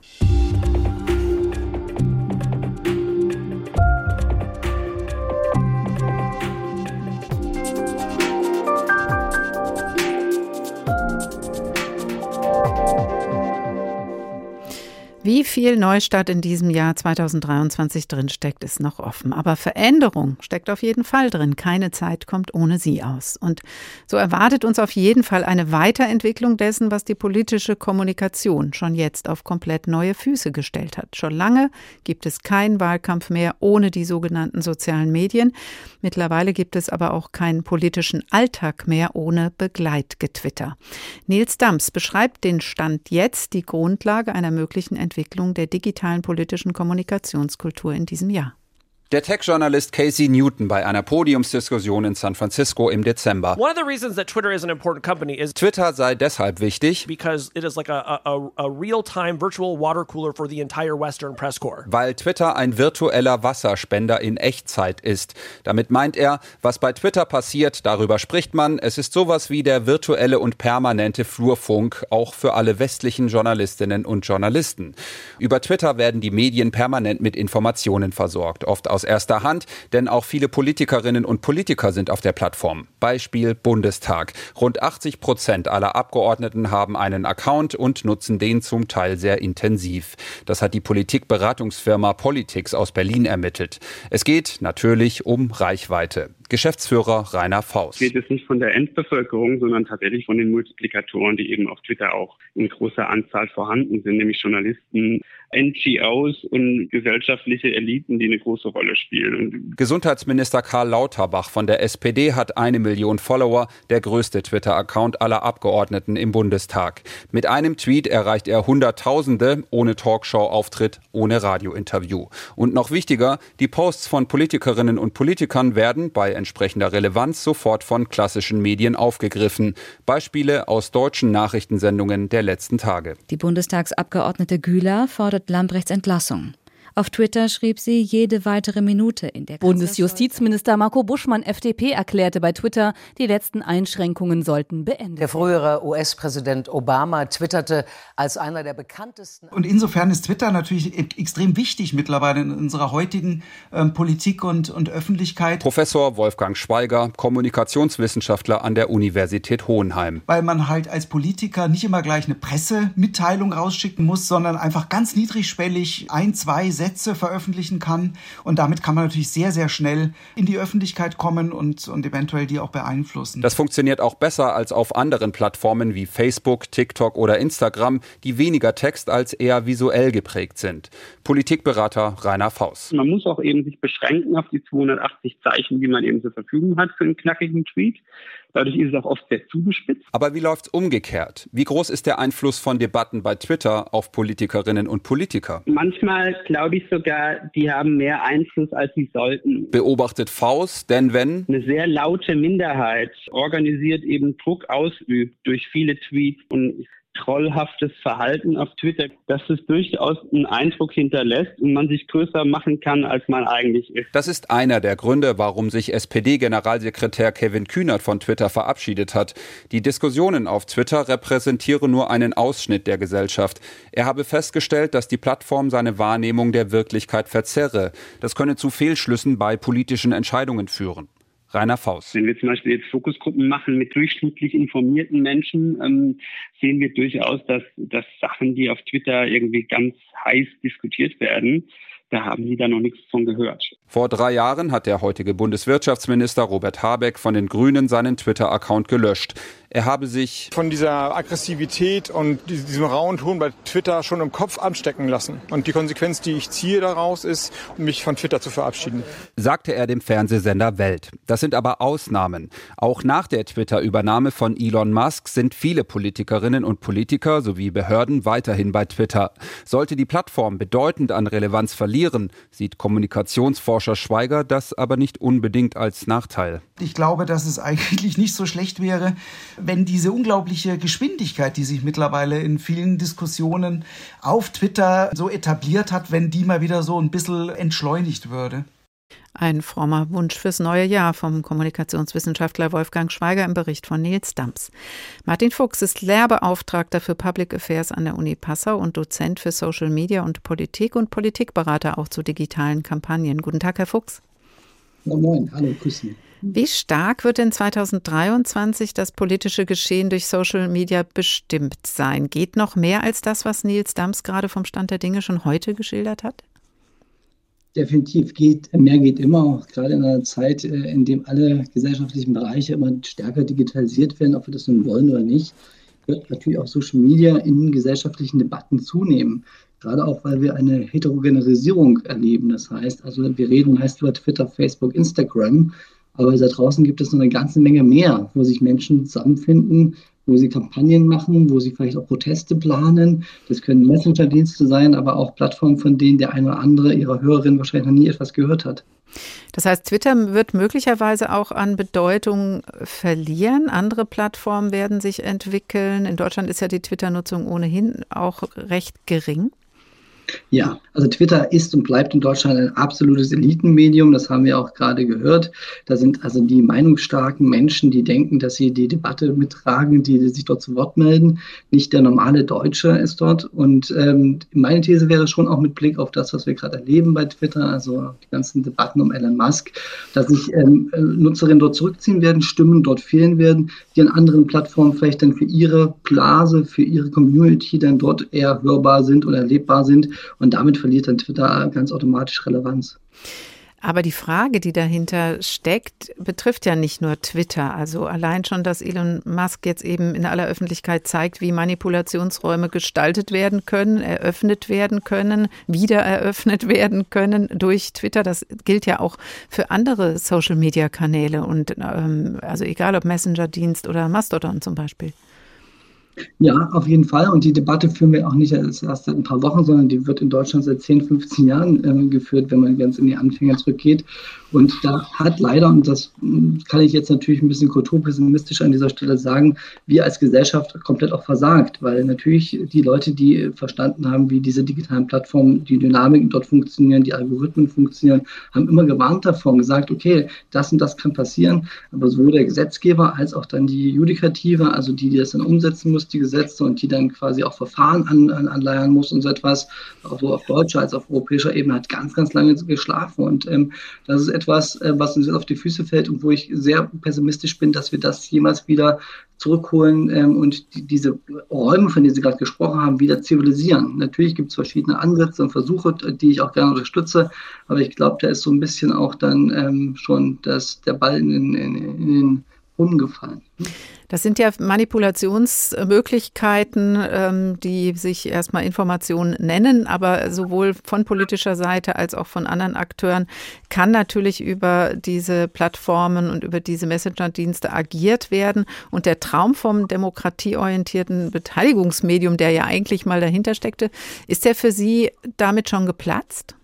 S2: Wie viel Neustart in diesem Jahr 2023 drinsteckt, ist noch offen. Aber Veränderung steckt auf jeden Fall drin. Keine Zeit kommt ohne sie aus. Und so erwartet uns auf jeden Fall eine Weiterentwicklung dessen, was die politische Kommunikation schon jetzt auf komplett neue Füße gestellt hat. Schon lange gibt es keinen Wahlkampf mehr ohne die sogenannten sozialen Medien. Mittlerweile gibt es aber auch keinen politischen Alltag mehr ohne Begleitgetwitter. Nils Dams beschreibt den Stand jetzt, die Grundlage einer möglichen Entwicklung der digitalen politischen Kommunikationskultur in diesem Jahr.
S15: Der Tech-Journalist Casey Newton bei einer Podiumsdiskussion in San Francisco im Dezember. Twitter sei deshalb wichtig, weil Twitter ein virtueller Wasserspender in Echtzeit ist. Damit meint er, was bei Twitter passiert, darüber spricht man. Es ist sowas wie der virtuelle und permanente Flurfunk, auch für alle westlichen Journalistinnen und Journalisten. Über Twitter werden die Medien permanent mit Informationen versorgt, oft aus aus erster Hand, denn auch viele Politikerinnen und Politiker sind auf der Plattform. Beispiel Bundestag. Rund 80 Prozent aller Abgeordneten haben einen Account und nutzen den zum Teil sehr intensiv. Das hat die Politikberatungsfirma Politics aus Berlin ermittelt. Es geht natürlich um Reichweite. Geschäftsführer Rainer Faust.
S16: Geht es nicht von der Endbevölkerung, sondern tatsächlich von den Multiplikatoren, die eben auf Twitter auch in großer Anzahl vorhanden sind, nämlich Journalisten, NGOs und gesellschaftliche Eliten, die eine große Rolle spielen.
S15: Gesundheitsminister Karl Lauterbach von der SPD hat eine Million Follower, der größte Twitter-Account aller Abgeordneten im Bundestag. Mit einem Tweet erreicht er Hunderttausende, ohne Talkshow-Auftritt, ohne Radiointerview. Und noch wichtiger, die Posts von Politikerinnen und Politikern werden bei entsprechender Relevanz sofort von klassischen Medien aufgegriffen. Beispiele aus deutschen Nachrichtensendungen der letzten Tage.
S17: Die Bundestagsabgeordnete Güler fordert Lambrechts Entlassung. Auf Twitter schrieb sie jede weitere Minute in der
S18: Bundesjustizminister Marco Buschmann FDP erklärte bei Twitter, die letzten Einschränkungen sollten beendet.
S19: Der frühere US-Präsident Obama twitterte als einer der bekanntesten.
S20: Und insofern ist Twitter natürlich e- extrem wichtig mittlerweile in unserer heutigen ähm, Politik und, und Öffentlichkeit.
S15: Professor Wolfgang Schweiger, Kommunikationswissenschaftler an der Universität Hohenheim.
S20: Weil man halt als Politiker nicht immer gleich eine Pressemitteilung rausschicken muss, sondern einfach ganz niedrigschwellig ein, zwei Sätze veröffentlichen kann. Und damit kann man natürlich sehr, sehr schnell in die Öffentlichkeit kommen und, und eventuell die auch beeinflussen.
S15: Das funktioniert auch besser als auf anderen Plattformen wie Facebook, TikTok oder Instagram, die weniger text- als eher visuell geprägt sind. Politikberater Rainer Faust.
S16: Man muss auch eben sich beschränken auf die 280 Zeichen, die man eben zur Verfügung hat für einen knackigen Tweet. Dadurch ist es auch oft sehr zugespitzt.
S15: Aber wie läuft es umgekehrt? Wie groß ist der Einfluss von Debatten bei Twitter auf Politikerinnen und Politiker?
S16: Manchmal glaube ich sogar, die haben mehr Einfluss, als sie sollten.
S15: Beobachtet Faust, denn wenn
S16: eine sehr laute Minderheit organisiert eben Druck ausübt durch viele Tweets und trollhaftes Verhalten auf Twitter, dass es durchaus einen Eindruck hinterlässt und man sich größer machen kann, als man eigentlich ist.
S15: Das ist einer der Gründe, warum sich SPD-Generalsekretär Kevin Kühnert von Twitter verabschiedet hat. Die Diskussionen auf Twitter repräsentieren nur einen Ausschnitt der Gesellschaft. Er habe festgestellt, dass die Plattform seine Wahrnehmung der Wirklichkeit verzerre. Das könne zu Fehlschlüssen bei politischen Entscheidungen führen. Rainer Faust.
S16: Wenn wir zum Beispiel jetzt Fokusgruppen machen mit durchschnittlich informierten Menschen, ähm, sehen wir durchaus, dass, dass Sachen, die auf Twitter irgendwie ganz heiß diskutiert werden, da haben Sie da noch nichts von gehört.
S15: Vor drei Jahren hat der heutige Bundeswirtschaftsminister Robert Habeck von den Grünen seinen Twitter-Account gelöscht. Er habe sich
S6: von dieser Aggressivität und diesem rauen Ton bei Twitter schon im Kopf anstecken lassen. Und die Konsequenz, die ich ziehe daraus, ist, mich von Twitter zu verabschieden.
S15: Sagte er dem Fernsehsender Welt. Das sind aber Ausnahmen. Auch nach der Twitter-Übernahme von Elon Musk sind viele Politikerinnen und Politiker sowie Behörden weiterhin bei Twitter. Sollte die Plattform bedeutend an Relevanz verlieren, sieht Kommunikationsforscher Schweiger das aber nicht unbedingt als Nachteil.
S20: Ich glaube, dass es eigentlich nicht so schlecht wäre, wenn diese unglaubliche Geschwindigkeit, die sich mittlerweile in vielen Diskussionen auf Twitter so etabliert hat, wenn die mal wieder so ein bisschen entschleunigt würde.
S2: Ein frommer Wunsch fürs neue Jahr vom Kommunikationswissenschaftler Wolfgang Schweiger im Bericht von Nils Dams. Martin Fuchs ist Lehrbeauftragter für Public Affairs an der Uni Passau und Dozent für Social Media und Politik und Politikberater auch zu digitalen Kampagnen. Guten Tag, Herr Fuchs.
S21: Moin, hallo, grüß Sie.
S2: Wie stark wird in 2023 das politische Geschehen durch Social Media bestimmt sein? Geht noch mehr als das, was Nils Dams gerade vom Stand der Dinge schon heute geschildert hat?
S21: Definitiv geht, mehr geht immer, gerade in einer Zeit, äh, in dem alle gesellschaftlichen Bereiche immer stärker digitalisiert werden, ob wir das nun wollen oder nicht, wird natürlich auch Social Media in gesellschaftlichen Debatten zunehmen. Gerade auch, weil wir eine Heterogenerisierung erleben. Das heißt, also wir reden meist über Twitter, Facebook, Instagram, aber da draußen gibt es noch eine ganze Menge mehr, wo sich Menschen zusammenfinden, wo sie Kampagnen machen, wo sie vielleicht auch Proteste planen. Das können Messenger-Dienste sein, aber auch Plattformen, von denen der eine oder andere ihrer Hörerinnen wahrscheinlich noch nie etwas gehört hat.
S2: Das heißt, Twitter wird möglicherweise auch an Bedeutung verlieren. Andere Plattformen werden sich entwickeln. In Deutschland ist ja die Twitter-Nutzung ohnehin auch recht gering.
S21: Ja, also Twitter ist und bleibt in Deutschland ein absolutes Elitenmedium. Das haben wir auch gerade gehört. Da sind also die meinungsstarken Menschen, die denken, dass sie die Debatte mittragen, die sich dort zu Wort melden. Nicht der normale Deutsche ist dort. Und ähm, meine These wäre schon auch mit Blick auf das, was wir gerade erleben bei Twitter, also die ganzen Debatten um Elon Musk, dass sich ähm, äh, Nutzerinnen dort zurückziehen werden, Stimmen dort fehlen werden, die an anderen Plattformen vielleicht dann für ihre Blase, für ihre Community dann dort eher hörbar sind oder erlebbar sind und damit verliert dann Twitter ganz automatisch Relevanz.
S2: Aber die Frage, die dahinter steckt, betrifft ja nicht nur Twitter. Also allein schon, dass Elon Musk jetzt eben in aller Öffentlichkeit zeigt, wie Manipulationsräume gestaltet werden können, eröffnet werden können, wieder eröffnet werden können durch Twitter. Das gilt ja auch für andere Social-Media-Kanäle und ähm, also egal ob Messenger-Dienst oder Mastodon zum Beispiel.
S21: Ja, auf jeden Fall. Und die Debatte führen wir auch nicht erst seit ein paar Wochen, sondern die wird in Deutschland seit 10, 15 Jahren äh, geführt, wenn man ganz in die Anfänge zurückgeht. Und da hat leider, und das hm, kann ich jetzt natürlich ein bisschen kulturpessimistisch an dieser Stelle sagen, wir als Gesellschaft komplett auch versagt, weil natürlich die Leute, die verstanden haben, wie diese digitalen Plattformen, die Dynamiken dort funktionieren, die Algorithmen funktionieren, haben immer gewarnt davon, gesagt, okay, das und das kann passieren. Aber sowohl der Gesetzgeber als auch dann die Judikative, also die, die das dann umsetzen muss, die Gesetze und die dann quasi auch Verfahren an, an, anleiern muss und so etwas, sowohl auf deutscher als auch auf europäischer Ebene, hat ganz, ganz lange geschlafen. Und ähm, das ist etwas, äh, was uns auf die Füße fällt und wo ich sehr pessimistisch bin, dass wir das jemals wieder zurückholen ähm, und die, diese Räume, von denen Sie gerade gesprochen haben, wieder zivilisieren. Natürlich gibt es verschiedene Ansätze und Versuche, die ich auch gerne unterstütze, aber ich glaube, da ist so ein bisschen auch dann ähm, schon das, der Ball in, in, in den Brunnen gefallen.
S2: Das sind ja Manipulationsmöglichkeiten, ähm, die sich erstmal Informationen nennen, aber sowohl von politischer Seite als auch von anderen Akteuren kann natürlich über diese Plattformen und über diese Messenger-Dienste agiert werden. Und der Traum vom demokratieorientierten Beteiligungsmedium, der ja eigentlich mal dahinter steckte, ist der für Sie damit schon geplatzt?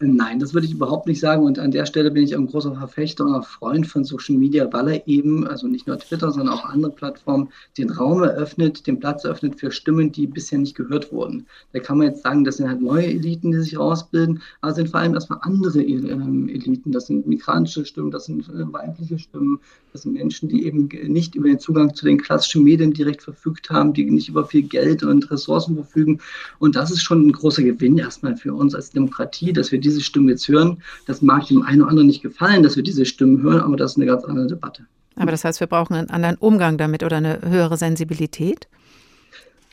S21: Nein, das würde ich überhaupt nicht sagen. Und an der Stelle bin ich ein großer Verfechter und auch Freund von Social Media, weil er eben, also nicht nur Twitter, sondern auch andere Plattformen, den Raum eröffnet, den Platz eröffnet für Stimmen, die bisher nicht gehört wurden. Da kann man jetzt sagen, das sind halt neue Eliten, die sich rausbilden, aber sind vor allem erstmal andere ähm, Eliten. Das sind migrantische Stimmen, das sind äh, weibliche Stimmen, das sind Menschen, die eben nicht über den Zugang zu den klassischen Medien direkt verfügt haben, die nicht über viel Geld und Ressourcen verfügen. Und das ist schon ein großer Gewinn erstmal für uns als Demokratie, dass wir die diese Stimmen jetzt hören. Das mag dem einen oder anderen nicht gefallen, dass wir diese Stimmen hören, aber das ist eine ganz andere Debatte.
S2: Aber das heißt, wir brauchen einen anderen Umgang damit oder eine höhere Sensibilität?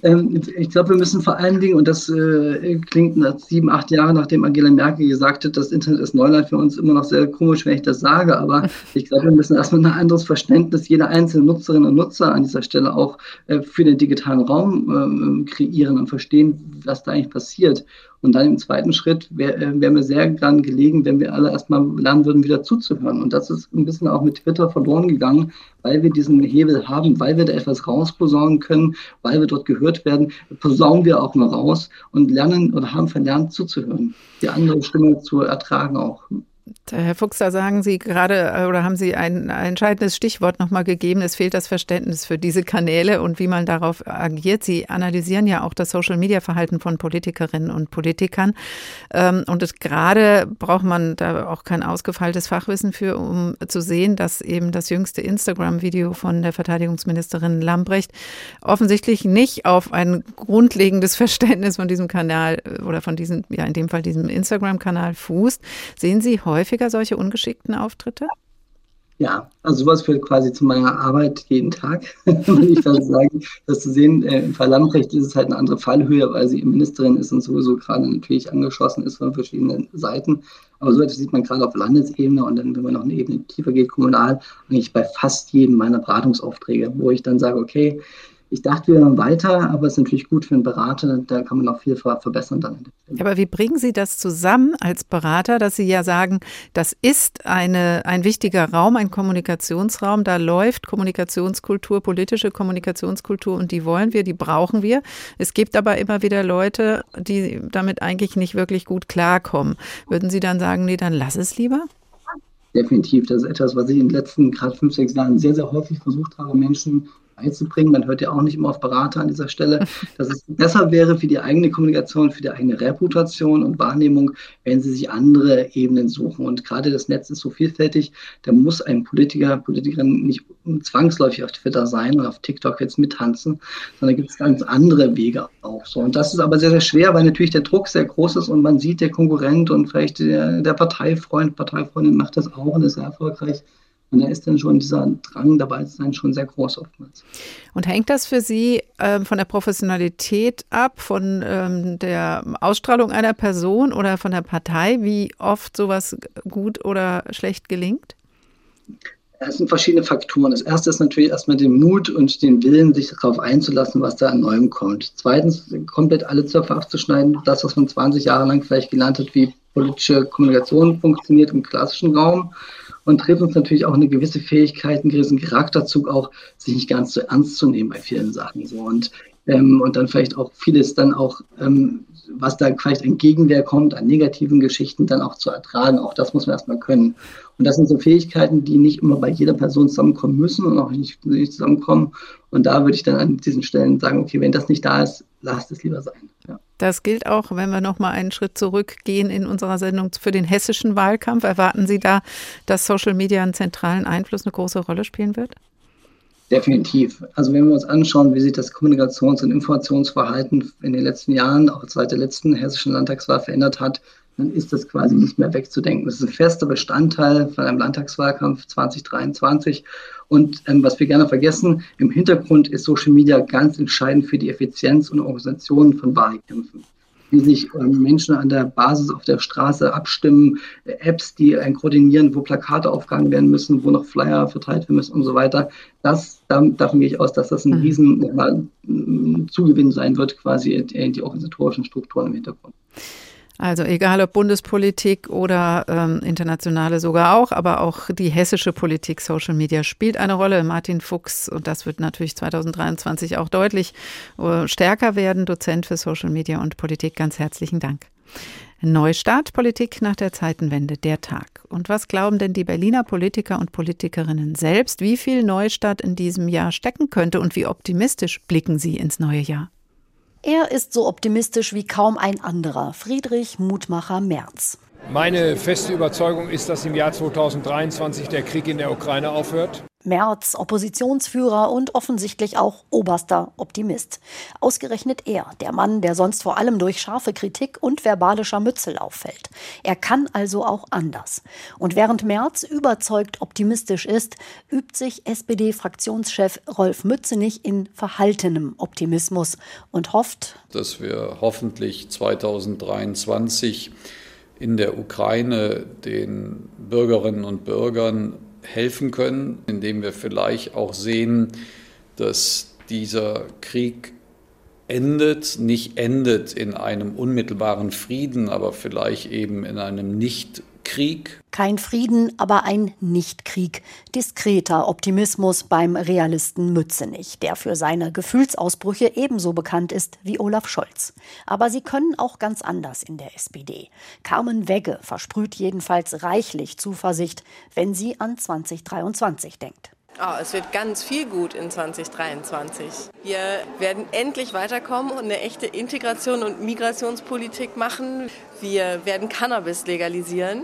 S21: Ähm, ich glaube, wir müssen vor allen Dingen, und das äh, klingt nach sieben, acht Jahren, nachdem Angela Merkel gesagt hat, das Internet ist Neuland für uns immer noch sehr komisch, wenn ich das sage, aber ich glaube, wir müssen erstmal ein anderes Verständnis jeder einzelnen Nutzerin und Nutzer an dieser Stelle auch äh, für den digitalen Raum äh, kreieren und verstehen, was da eigentlich passiert. Und dann im zweiten Schritt wäre äh, wär mir sehr gern gelegen, wenn wir alle erstmal lernen würden, wieder zuzuhören. Und das ist ein bisschen auch mit Twitter verloren gegangen, weil wir diesen Hebel haben, weil wir da etwas rausposaunen können, weil wir dort gehört werden, posaunen wir auch mal raus und lernen oder haben verlernt zuzuhören, die andere Stimme zu ertragen auch.
S2: Herr Fuchs, da sagen Sie gerade äh, oder haben Sie ein, ein entscheidendes Stichwort nochmal gegeben. Es fehlt das Verständnis für diese Kanäle und wie man darauf agiert. Sie analysieren ja auch das Social-Media-Verhalten von Politikerinnen und Politikern. Ähm, und gerade braucht man da auch kein ausgefeiltes Fachwissen für, um zu sehen, dass eben das jüngste Instagram-Video von der Verteidigungsministerin Lambrecht offensichtlich nicht auf ein grundlegendes Verständnis von diesem Kanal äh, oder von diesem, ja in dem Fall diesem Instagram-Kanal fußt. Sehen Sie heute häufiger solche ungeschickten Auftritte?
S21: Ja, also sowas führt quasi zu meiner Arbeit jeden Tag, würde ich fast sagen. Das zu sehen, äh, im Fall Lamprecht ist es halt eine andere Fallhöhe, weil sie Ministerin ist und sowieso gerade natürlich angeschossen ist von verschiedenen Seiten. Aber so etwas sieht man gerade auf Landesebene und dann, wenn man noch eine Ebene tiefer geht, kommunal, eigentlich bei fast jedem meiner Beratungsaufträge, wo ich dann sage, okay, Ich dachte, wir wären weiter, aber es ist natürlich gut für einen Berater, da kann man noch viel verbessern dann.
S2: Aber wie bringen Sie das zusammen als Berater, dass Sie ja sagen, das ist eine, ein wichtiger Raum, ein Kommunikationsraum, da läuft Kommunikationskultur, politische Kommunikationskultur und die wollen wir, die brauchen wir. Es gibt aber immer wieder Leute, die damit eigentlich nicht wirklich gut klarkommen. Würden Sie dann sagen, nee, dann lass es lieber?
S21: Definitiv. Das ist etwas, was ich in den letzten gerade fünf, sechs Jahren sehr, sehr häufig versucht habe, Menschen beizubringen. Man hört ja auch nicht immer auf Berater an dieser Stelle, dass es besser wäre für die eigene Kommunikation, für die eigene Reputation und Wahrnehmung, wenn sie sich andere Ebenen suchen. Und gerade das Netz ist so vielfältig, da muss ein Politiker, Politikerin nicht zwangsläufig auf Twitter sein und auf TikTok jetzt mittanzen, sondern gibt es ganz andere Wege auch so. Und das ist aber sehr, sehr schwer, weil natürlich der Druck sehr groß ist und man sieht, der Konkurrent und vielleicht der, der Parteifreund, Parteifreundin macht das auch und ist sehr erfolgreich. Und da ist dann schon dieser Drang dabei zu sein schon sehr groß oftmals.
S2: Und hängt das für Sie ähm, von der Professionalität ab, von ähm, der Ausstrahlung einer Person oder von der Partei, wie oft sowas gut oder schlecht gelingt?
S21: Es sind verschiedene Faktoren. Das erste ist natürlich erstmal den Mut und den Willen, sich darauf einzulassen, was da an Neuem kommt. Zweitens, komplett alle Zöpfe abzuschneiden. Das, was man 20 Jahre lang vielleicht gelernt hat, wie politische Kommunikation funktioniert im klassischen Raum und drittens natürlich auch eine gewisse Fähigkeit, einen gewissen Charakterzug auch, sich nicht ganz so ernst zu nehmen bei vielen Sachen. So. Und, ähm, und dann vielleicht auch vieles dann auch, ähm, was da vielleicht ein Gegenwehr kommt, an negativen Geschichten dann auch zu ertragen. Auch das muss man erstmal können. Und das sind so Fähigkeiten, die nicht immer bei jeder Person zusammenkommen müssen und auch nicht, nicht zusammenkommen. Und da würde ich dann an diesen Stellen sagen, okay, wenn das nicht da ist, lasst es lieber sein.
S2: Das gilt auch, wenn wir noch mal einen Schritt zurückgehen in unserer Sendung für den hessischen Wahlkampf. Erwarten Sie da, dass Social Media einen zentralen Einfluss, eine große Rolle spielen wird?
S21: Definitiv. Also wenn wir uns anschauen, wie sich das Kommunikations- und Informationsverhalten in den letzten Jahren, auch seit der letzten hessischen Landtagswahl verändert hat, dann ist das quasi nicht mehr wegzudenken. Das ist ein fester Bestandteil von einem Landtagswahlkampf 2023. Und ähm, was wir gerne vergessen, im Hintergrund ist Social Media ganz entscheidend für die Effizienz und Organisation von Wahlkämpfen. Wie sich ähm, Menschen an der Basis auf der Straße abstimmen, äh, Apps, die ein koordinieren, wo Plakate aufgehangen werden müssen, wo noch Flyer verteilt werden müssen und so weiter. Das, davon gehe ich aus, dass das ein mhm. riesen äh, Zugewinn sein wird, quasi in die organisatorischen Strukturen im Hintergrund.
S2: Also egal ob Bundespolitik oder ähm, internationale sogar auch, aber auch die hessische Politik, Social Media spielt eine Rolle. Martin Fuchs, und das wird natürlich 2023 auch deutlich äh, stärker werden, Dozent für Social Media und Politik. Ganz herzlichen Dank. Neustart Politik nach der Zeitenwende, der Tag. Und was glauben denn die Berliner Politiker und Politikerinnen selbst, wie viel Neustart in diesem Jahr stecken könnte und wie optimistisch blicken sie ins neue Jahr?
S22: Er ist so optimistisch wie kaum ein anderer, Friedrich Mutmacher Merz.
S23: Meine feste Überzeugung ist, dass im Jahr 2023 der Krieg in der Ukraine aufhört.
S22: Merz, Oppositionsführer und offensichtlich auch oberster Optimist. Ausgerechnet er, der Mann, der sonst vor allem durch scharfe Kritik und verbale Scharmützel auffällt. Er kann also auch anders. Und während Merz überzeugt optimistisch ist, übt sich SPD-Fraktionschef Rolf Mützenich in verhaltenem Optimismus und hofft,
S24: dass wir hoffentlich 2023 in der Ukraine den Bürgerinnen und Bürgern helfen können, indem wir vielleicht auch sehen, dass dieser Krieg endet, nicht endet in einem unmittelbaren Frieden, aber vielleicht eben in einem nicht Krieg.
S22: Kein Frieden, aber ein Nichtkrieg. Diskreter Optimismus beim Realisten Mützenich, der für seine Gefühlsausbrüche ebenso bekannt ist wie Olaf Scholz. Aber sie können auch ganz anders in der SPD. Carmen Wegge versprüht jedenfalls reichlich Zuversicht, wenn sie an 2023 denkt.
S9: Oh, es wird ganz viel gut in 2023. Wir werden endlich weiterkommen und eine echte Integration und Migrationspolitik machen. Wir werden Cannabis legalisieren.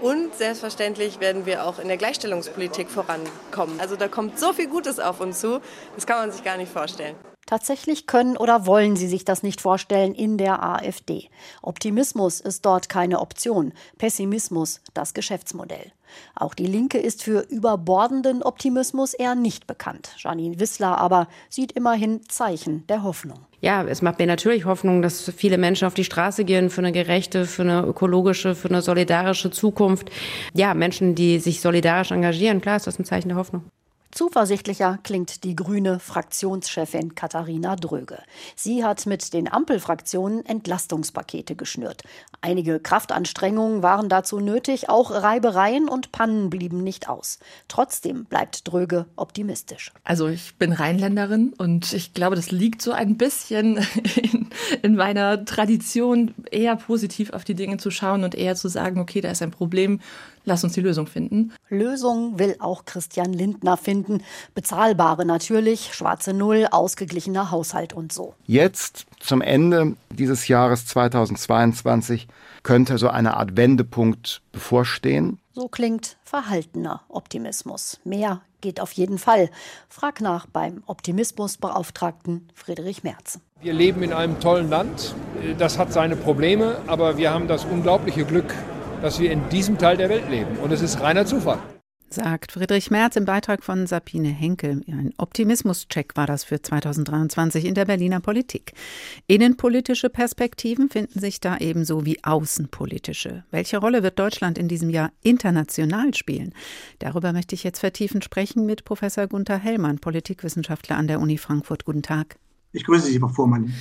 S9: Und selbstverständlich werden wir auch in der Gleichstellungspolitik vorankommen. Also da kommt so viel Gutes auf uns zu, das kann man sich gar nicht vorstellen.
S22: Tatsächlich können oder wollen sie sich das nicht vorstellen in der AfD. Optimismus ist dort keine Option, Pessimismus das Geschäftsmodell. Auch die Linke ist für überbordenden Optimismus eher nicht bekannt. Janine Wissler aber sieht immerhin Zeichen der Hoffnung.
S25: Ja, es macht mir natürlich Hoffnung, dass viele Menschen auf die Straße gehen für eine gerechte, für eine ökologische, für eine solidarische Zukunft. Ja, Menschen, die sich solidarisch engagieren, klar ist das ein Zeichen der Hoffnung.
S22: Zuversichtlicher klingt die grüne Fraktionschefin Katharina Dröge. Sie hat mit den Ampelfraktionen Entlastungspakete geschnürt. Einige Kraftanstrengungen waren dazu nötig, auch Reibereien und Pannen blieben nicht aus. Trotzdem bleibt Dröge optimistisch.
S26: Also ich bin Rheinländerin und ich glaube, das liegt so ein bisschen in, in meiner Tradition, eher positiv auf die Dinge zu schauen und eher zu sagen, okay, da ist ein Problem, lass uns die Lösung finden.
S22: Lösung will auch Christian Lindner finden. Bezahlbare natürlich, schwarze Null, ausgeglichener Haushalt und so.
S10: Jetzt zum Ende dieses Jahres 2022 könnte so eine Art Wendepunkt bevorstehen.
S22: So klingt verhaltener Optimismus. Mehr geht auf jeden Fall. Frag nach beim Optimismusbeauftragten Friedrich Merz.
S23: Wir leben in einem tollen Land. Das hat seine Probleme, aber wir haben das unglaubliche Glück, dass wir in diesem Teil der Welt leben. Und es ist reiner Zufall.
S2: Sagt Friedrich Merz im Beitrag von Sabine Henkel. Ein Optimismuscheck war das für 2023 in der Berliner Politik. Innenpolitische Perspektiven finden sich da ebenso wie außenpolitische. Welche Rolle wird Deutschland in diesem Jahr international spielen? Darüber möchte ich jetzt vertiefend sprechen mit Professor Gunther Hellmann, Politikwissenschaftler an der Uni Frankfurt. Guten Tag.
S27: Ich grüße Sie, Frau Vormann.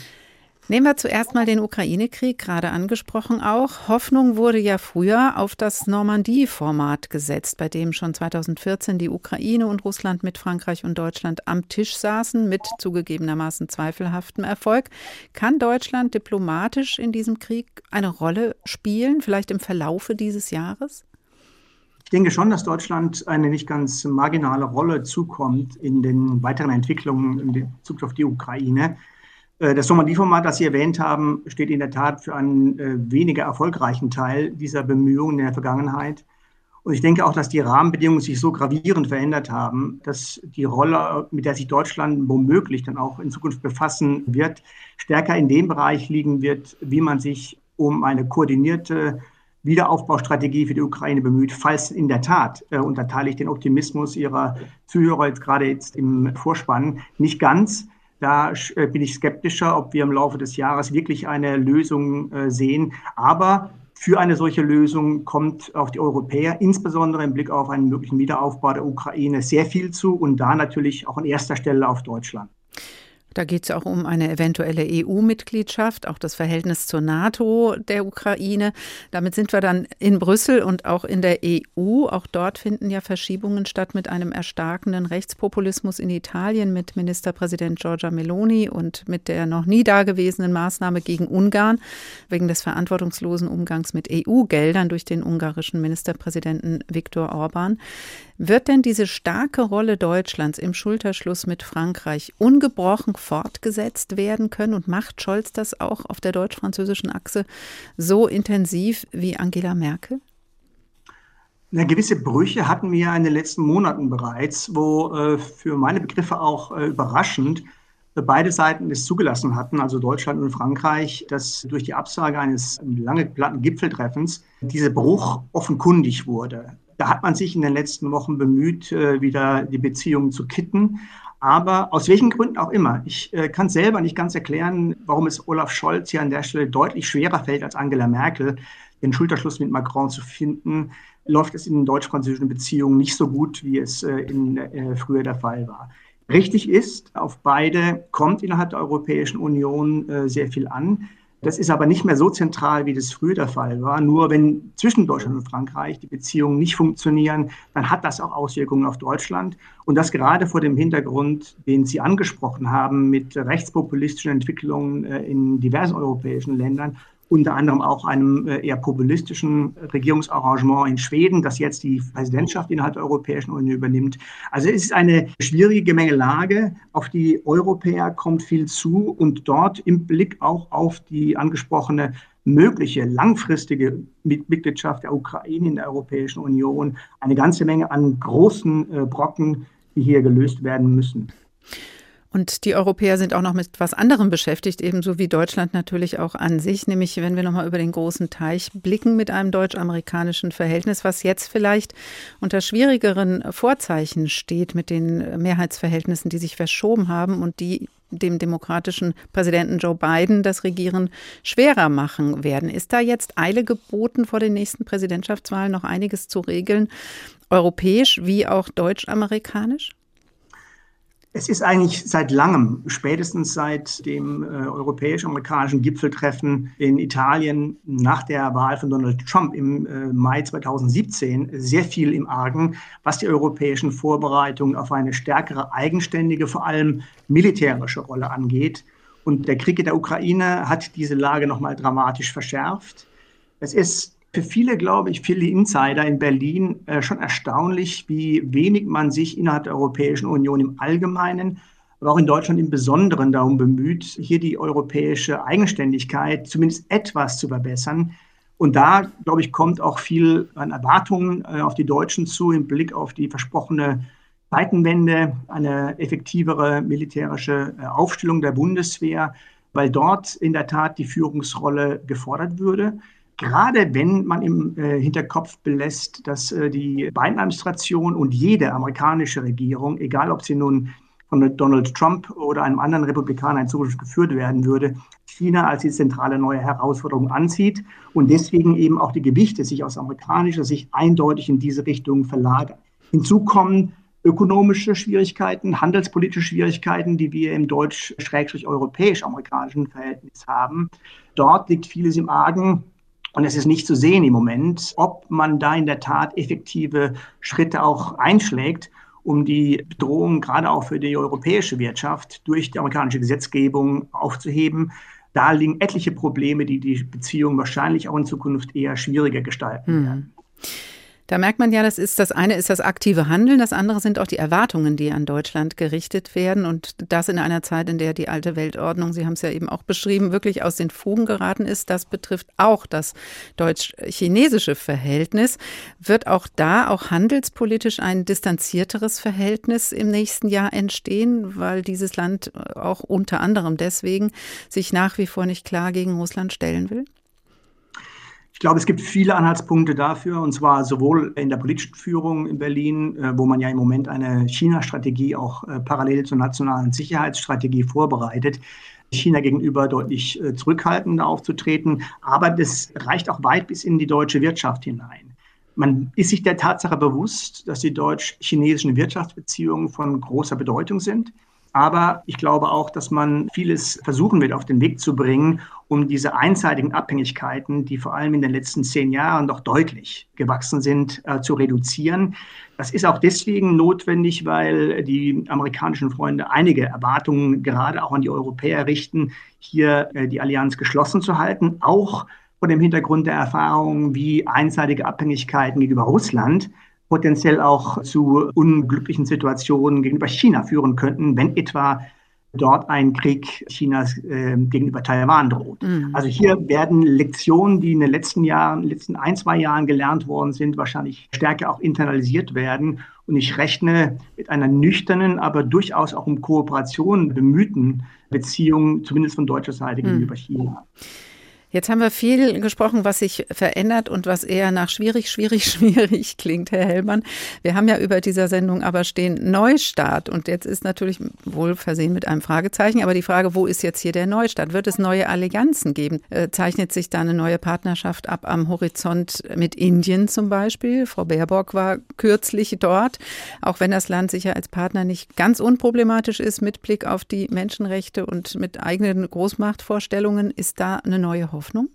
S2: Nehmen wir zuerst mal den Ukraine-Krieg, gerade angesprochen auch. Hoffnung wurde ja früher auf das Normandie-Format gesetzt, bei dem schon 2014 die Ukraine und Russland mit Frankreich und Deutschland am Tisch saßen, mit zugegebenermaßen zweifelhaftem Erfolg. Kann Deutschland diplomatisch in diesem Krieg eine Rolle spielen, vielleicht im Verlaufe dieses Jahres?
S27: Ich denke schon, dass Deutschland eine nicht ganz marginale Rolle zukommt in den weiteren Entwicklungen in Bezug auf die Ukraine. Äh, das Normandie-Format, das Sie erwähnt haben, steht in der Tat für einen äh, weniger erfolgreichen Teil dieser Bemühungen in der Vergangenheit. Und ich denke auch, dass die Rahmenbedingungen sich so gravierend verändert haben, dass die Rolle, mit der sich Deutschland womöglich dann auch in Zukunft befassen wird, stärker in dem Bereich liegen wird, wie man sich um eine koordinierte Wiederaufbaustrategie für die Ukraine bemüht, falls in der Tat, äh, und da teile ich den Optimismus Ihrer Zuhörer jetzt gerade jetzt im Vorspann, nicht ganz, da äh, bin ich skeptischer, ob wir im Laufe des Jahres wirklich eine Lösung äh, sehen. Aber für eine solche Lösung kommt auf die Europäer, insbesondere im Blick auf einen möglichen Wiederaufbau der Ukraine, sehr viel zu und da natürlich auch an erster Stelle auf Deutschland.
S2: Da geht es auch um eine eventuelle EU-Mitgliedschaft, auch das Verhältnis zur NATO der Ukraine. Damit sind wir dann in Brüssel und auch in der EU. Auch dort finden ja Verschiebungen statt mit einem erstarkenden Rechtspopulismus in Italien mit Ministerpräsident Giorgia Meloni und mit der noch nie dagewesenen Maßnahme gegen Ungarn wegen des verantwortungslosen Umgangs mit EU-Geldern durch den ungarischen Ministerpräsidenten Viktor Orban. Wird denn diese starke Rolle Deutschlands im Schulterschluss mit Frankreich ungebrochen fortgesetzt werden können? Und macht Scholz das auch auf der deutsch-französischen Achse so intensiv wie Angela Merkel?
S27: Na, gewisse Brüche hatten wir in den letzten Monaten bereits, wo äh, für meine Begriffe auch äh, überraschend beide Seiten es zugelassen hatten, also Deutschland und Frankreich, dass durch die Absage eines lange geplanten Gipfeltreffens dieser Bruch offenkundig wurde. Da hat man sich in den letzten Wochen bemüht, äh, wieder die Beziehungen zu kitten. Aber aus welchen Gründen auch immer, ich äh, kann selber nicht ganz erklären, warum es Olaf Scholz hier an der Stelle deutlich schwerer fällt als Angela Merkel, den Schulterschluss mit Macron zu finden, läuft es in den deutsch-französischen Beziehungen nicht so gut, wie es äh, in, äh, früher der Fall war. Richtig ist, auf beide kommt innerhalb der Europäischen Union äh, sehr viel an. Das ist aber nicht mehr so zentral, wie das früher der Fall war. Nur wenn zwischen Deutschland und Frankreich die Beziehungen nicht funktionieren, dann hat das auch Auswirkungen auf Deutschland. Und das gerade vor dem Hintergrund, den Sie angesprochen haben, mit rechtspopulistischen Entwicklungen äh, in diversen europäischen Ländern unter anderem auch einem äh, eher populistischen Regierungsarrangement in Schweden, das jetzt die Präsidentschaft innerhalb der Europäischen Union übernimmt. Also es ist eine schwierige Gemengelage. Auf die Europäer kommt viel zu und dort im Blick auch auf die angesprochene mögliche langfristige Mitgliedschaft der Ukraine in der Europäischen Union eine ganze Menge an großen äh, Brocken, die hier gelöst werden müssen.
S2: Und die Europäer sind auch noch mit was anderem beschäftigt, ebenso wie Deutschland natürlich auch an sich, nämlich wenn wir nochmal über den großen Teich blicken mit einem deutsch-amerikanischen Verhältnis, was jetzt vielleicht unter schwierigeren Vorzeichen steht mit den Mehrheitsverhältnissen, die sich verschoben haben und die dem demokratischen Präsidenten Joe Biden das Regieren schwerer machen werden. Ist da jetzt Eile geboten, vor den nächsten Präsidentschaftswahlen noch einiges zu regeln, europäisch wie auch deutsch-amerikanisch?
S27: Es ist eigentlich seit langem, spätestens seit dem äh, europäisch-amerikanischen Gipfeltreffen in Italien nach der Wahl von Donald Trump im äh, Mai 2017, sehr viel im Argen, was die europäischen Vorbereitungen auf eine stärkere eigenständige, vor allem militärische Rolle angeht. Und der Krieg in der Ukraine hat diese Lage nochmal dramatisch verschärft. Es ist für viele, glaube ich, viele Insider in Berlin äh, schon erstaunlich, wie wenig man sich innerhalb der Europäischen Union im Allgemeinen, aber auch in Deutschland im Besonderen darum bemüht, hier die europäische Eigenständigkeit zumindest etwas zu verbessern. Und da, glaube ich, kommt auch viel an Erwartungen äh, auf die Deutschen zu im Blick auf die versprochene Zeitenwende, eine effektivere militärische äh, Aufstellung der Bundeswehr, weil dort in der Tat die Führungsrolle gefordert würde gerade wenn man im äh, Hinterkopf belässt, dass äh, die Biden-Administration und jede amerikanische Regierung, egal ob sie nun von Donald Trump oder einem anderen Republikaner in Zukunft geführt werden würde, China als die zentrale neue Herausforderung anzieht und deswegen eben auch die Gewichte sich aus amerikanischer Sicht eindeutig in diese Richtung verlagern. Hinzu kommen ökonomische Schwierigkeiten, handelspolitische Schwierigkeiten, die wir im deutsch-europäisch-amerikanischen Verhältnis haben. Dort liegt vieles im Argen. Und es ist nicht zu sehen im Moment, ob man da in der Tat effektive Schritte auch einschlägt, um die Bedrohung gerade auch für die europäische Wirtschaft durch die amerikanische Gesetzgebung aufzuheben. Da liegen etliche Probleme, die die Beziehung wahrscheinlich auch in Zukunft eher schwieriger gestalten hm.
S2: Da merkt man ja, das ist das eine ist das aktive Handeln, das andere sind auch die Erwartungen, die an Deutschland gerichtet werden und das in einer Zeit, in der die alte Weltordnung, Sie haben es ja eben auch beschrieben, wirklich aus den Fugen geraten ist. Das betrifft auch das deutsch-chinesische Verhältnis. Wird auch da auch handelspolitisch ein distanzierteres Verhältnis im nächsten Jahr entstehen, weil dieses Land auch unter anderem deswegen sich nach wie vor nicht klar gegen Russland stellen will?
S27: Ich glaube, es gibt viele Anhaltspunkte dafür, und zwar sowohl in der politischen Führung in Berlin, äh, wo man ja im Moment eine China-Strategie auch äh, parallel zur nationalen Sicherheitsstrategie vorbereitet, China gegenüber deutlich äh, zurückhaltender aufzutreten. Aber das reicht auch weit bis in die deutsche Wirtschaft hinein. Man ist sich der Tatsache bewusst, dass die deutsch-chinesischen Wirtschaftsbeziehungen von großer Bedeutung sind. Aber ich glaube auch, dass man vieles versuchen wird, auf den Weg zu bringen, um diese einseitigen Abhängigkeiten, die vor allem in den letzten zehn Jahren doch deutlich gewachsen sind, äh, zu reduzieren. Das ist auch deswegen notwendig, weil die amerikanischen Freunde einige Erwartungen gerade auch an die Europäer richten, hier äh, die Allianz geschlossen zu halten, auch vor dem Hintergrund der Erfahrungen wie einseitige Abhängigkeiten gegenüber Russland potenziell auch zu unglücklichen Situationen gegenüber China führen könnten, wenn etwa dort ein Krieg Chinas äh, gegenüber Taiwan droht. Mhm. Also hier werden Lektionen, die in den letzten Jahren, letzten ein, zwei Jahren gelernt worden sind, wahrscheinlich stärker auch internalisiert werden. Und ich rechne mit einer nüchternen, aber durchaus auch um Kooperation bemühten Beziehung, zumindest von deutscher Seite mhm. gegenüber China.
S2: Jetzt haben wir viel gesprochen, was sich verändert und was eher nach schwierig, schwierig, schwierig klingt, Herr Hellmann. Wir haben ja über dieser Sendung aber stehen Neustart und jetzt ist natürlich wohl versehen mit einem Fragezeichen, aber die Frage, wo ist jetzt hier der Neustart? Wird es neue Allianzen geben? Äh, zeichnet sich da eine neue Partnerschaft ab am Horizont mit Indien zum Beispiel? Frau Baerbock war kürzlich dort, auch wenn das Land sicher als Partner nicht ganz unproblematisch ist mit Blick auf die Menschenrechte und mit eigenen Großmachtvorstellungen, ist da eine neue Hoffnung. Hoffnung?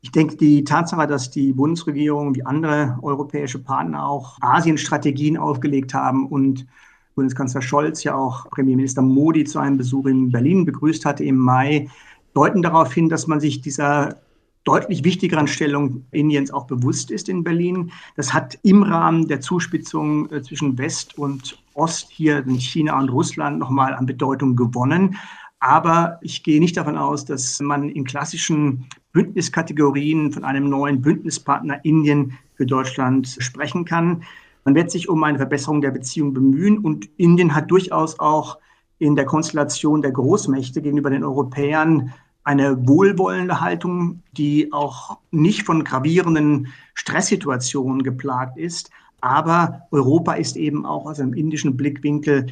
S27: Ich denke, die Tatsache, dass die Bundesregierung wie andere europäische Partner auch Asien-Strategien aufgelegt haben und Bundeskanzler Scholz ja auch Premierminister Modi zu einem Besuch in Berlin begrüßt hatte im Mai, deuten darauf hin, dass man sich dieser deutlich wichtigeren Stellung Indiens auch bewusst ist in Berlin. Das hat im Rahmen der Zuspitzung äh, zwischen West und Ost hier in China und Russland nochmal an Bedeutung gewonnen. Aber ich gehe nicht davon aus, dass man in klassischen Bündniskategorien von einem neuen Bündnispartner Indien für Deutschland sprechen kann. Man wird sich um eine Verbesserung der Beziehung bemühen und Indien hat durchaus auch in der Konstellation der Großmächte gegenüber den Europäern eine wohlwollende Haltung, die auch nicht von gravierenden Stresssituationen geplagt ist. Aber Europa ist eben auch aus einem indischen Blickwinkel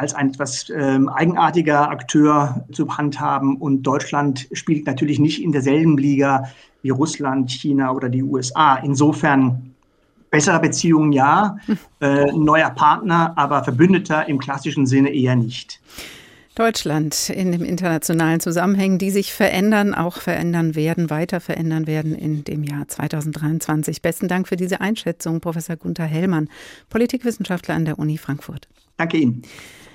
S27: als ein etwas ähm, eigenartiger Akteur zu handhaben. Und Deutschland spielt natürlich nicht in derselben Liga wie Russland, China oder die USA. Insofern Bessere Beziehungen ja, äh, neuer Partner, aber Verbündeter im klassischen Sinne eher nicht.
S2: Deutschland in dem internationalen Zusammenhängen, die sich verändern, auch verändern werden, weiter verändern werden in dem Jahr 2023. Besten Dank für diese Einschätzung, Professor Gunther Hellmann, Politikwissenschaftler an der Uni Frankfurt.
S27: Danke Ihnen.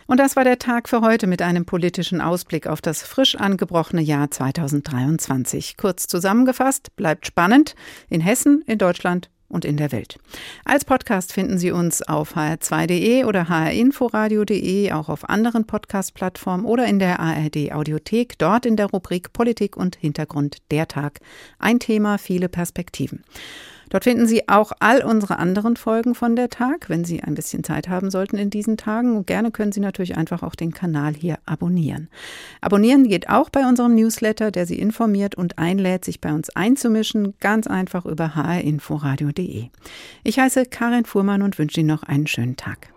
S2: Und das war der Tag für heute mit einem politischen Ausblick auf das frisch angebrochene Jahr 2023. Kurz zusammengefasst, bleibt spannend in Hessen, in Deutschland und in der Welt. Als Podcast finden Sie uns auf hr2.de oder hrinforadio.de, auch auf anderen Podcast-Plattformen oder in der ARD Audiothek, dort in der Rubrik Politik und Hintergrund der Tag. Ein Thema, viele Perspektiven. Dort finden Sie auch all unsere anderen Folgen von der Tag, wenn Sie ein bisschen Zeit haben sollten in diesen Tagen. Und gerne können Sie natürlich einfach auch den Kanal hier abonnieren. Abonnieren geht auch bei unserem Newsletter, der Sie informiert und einlädt, sich bei uns einzumischen, ganz einfach über hrinforadio.de. Ich heiße Karin Fuhrmann und wünsche Ihnen noch einen schönen Tag.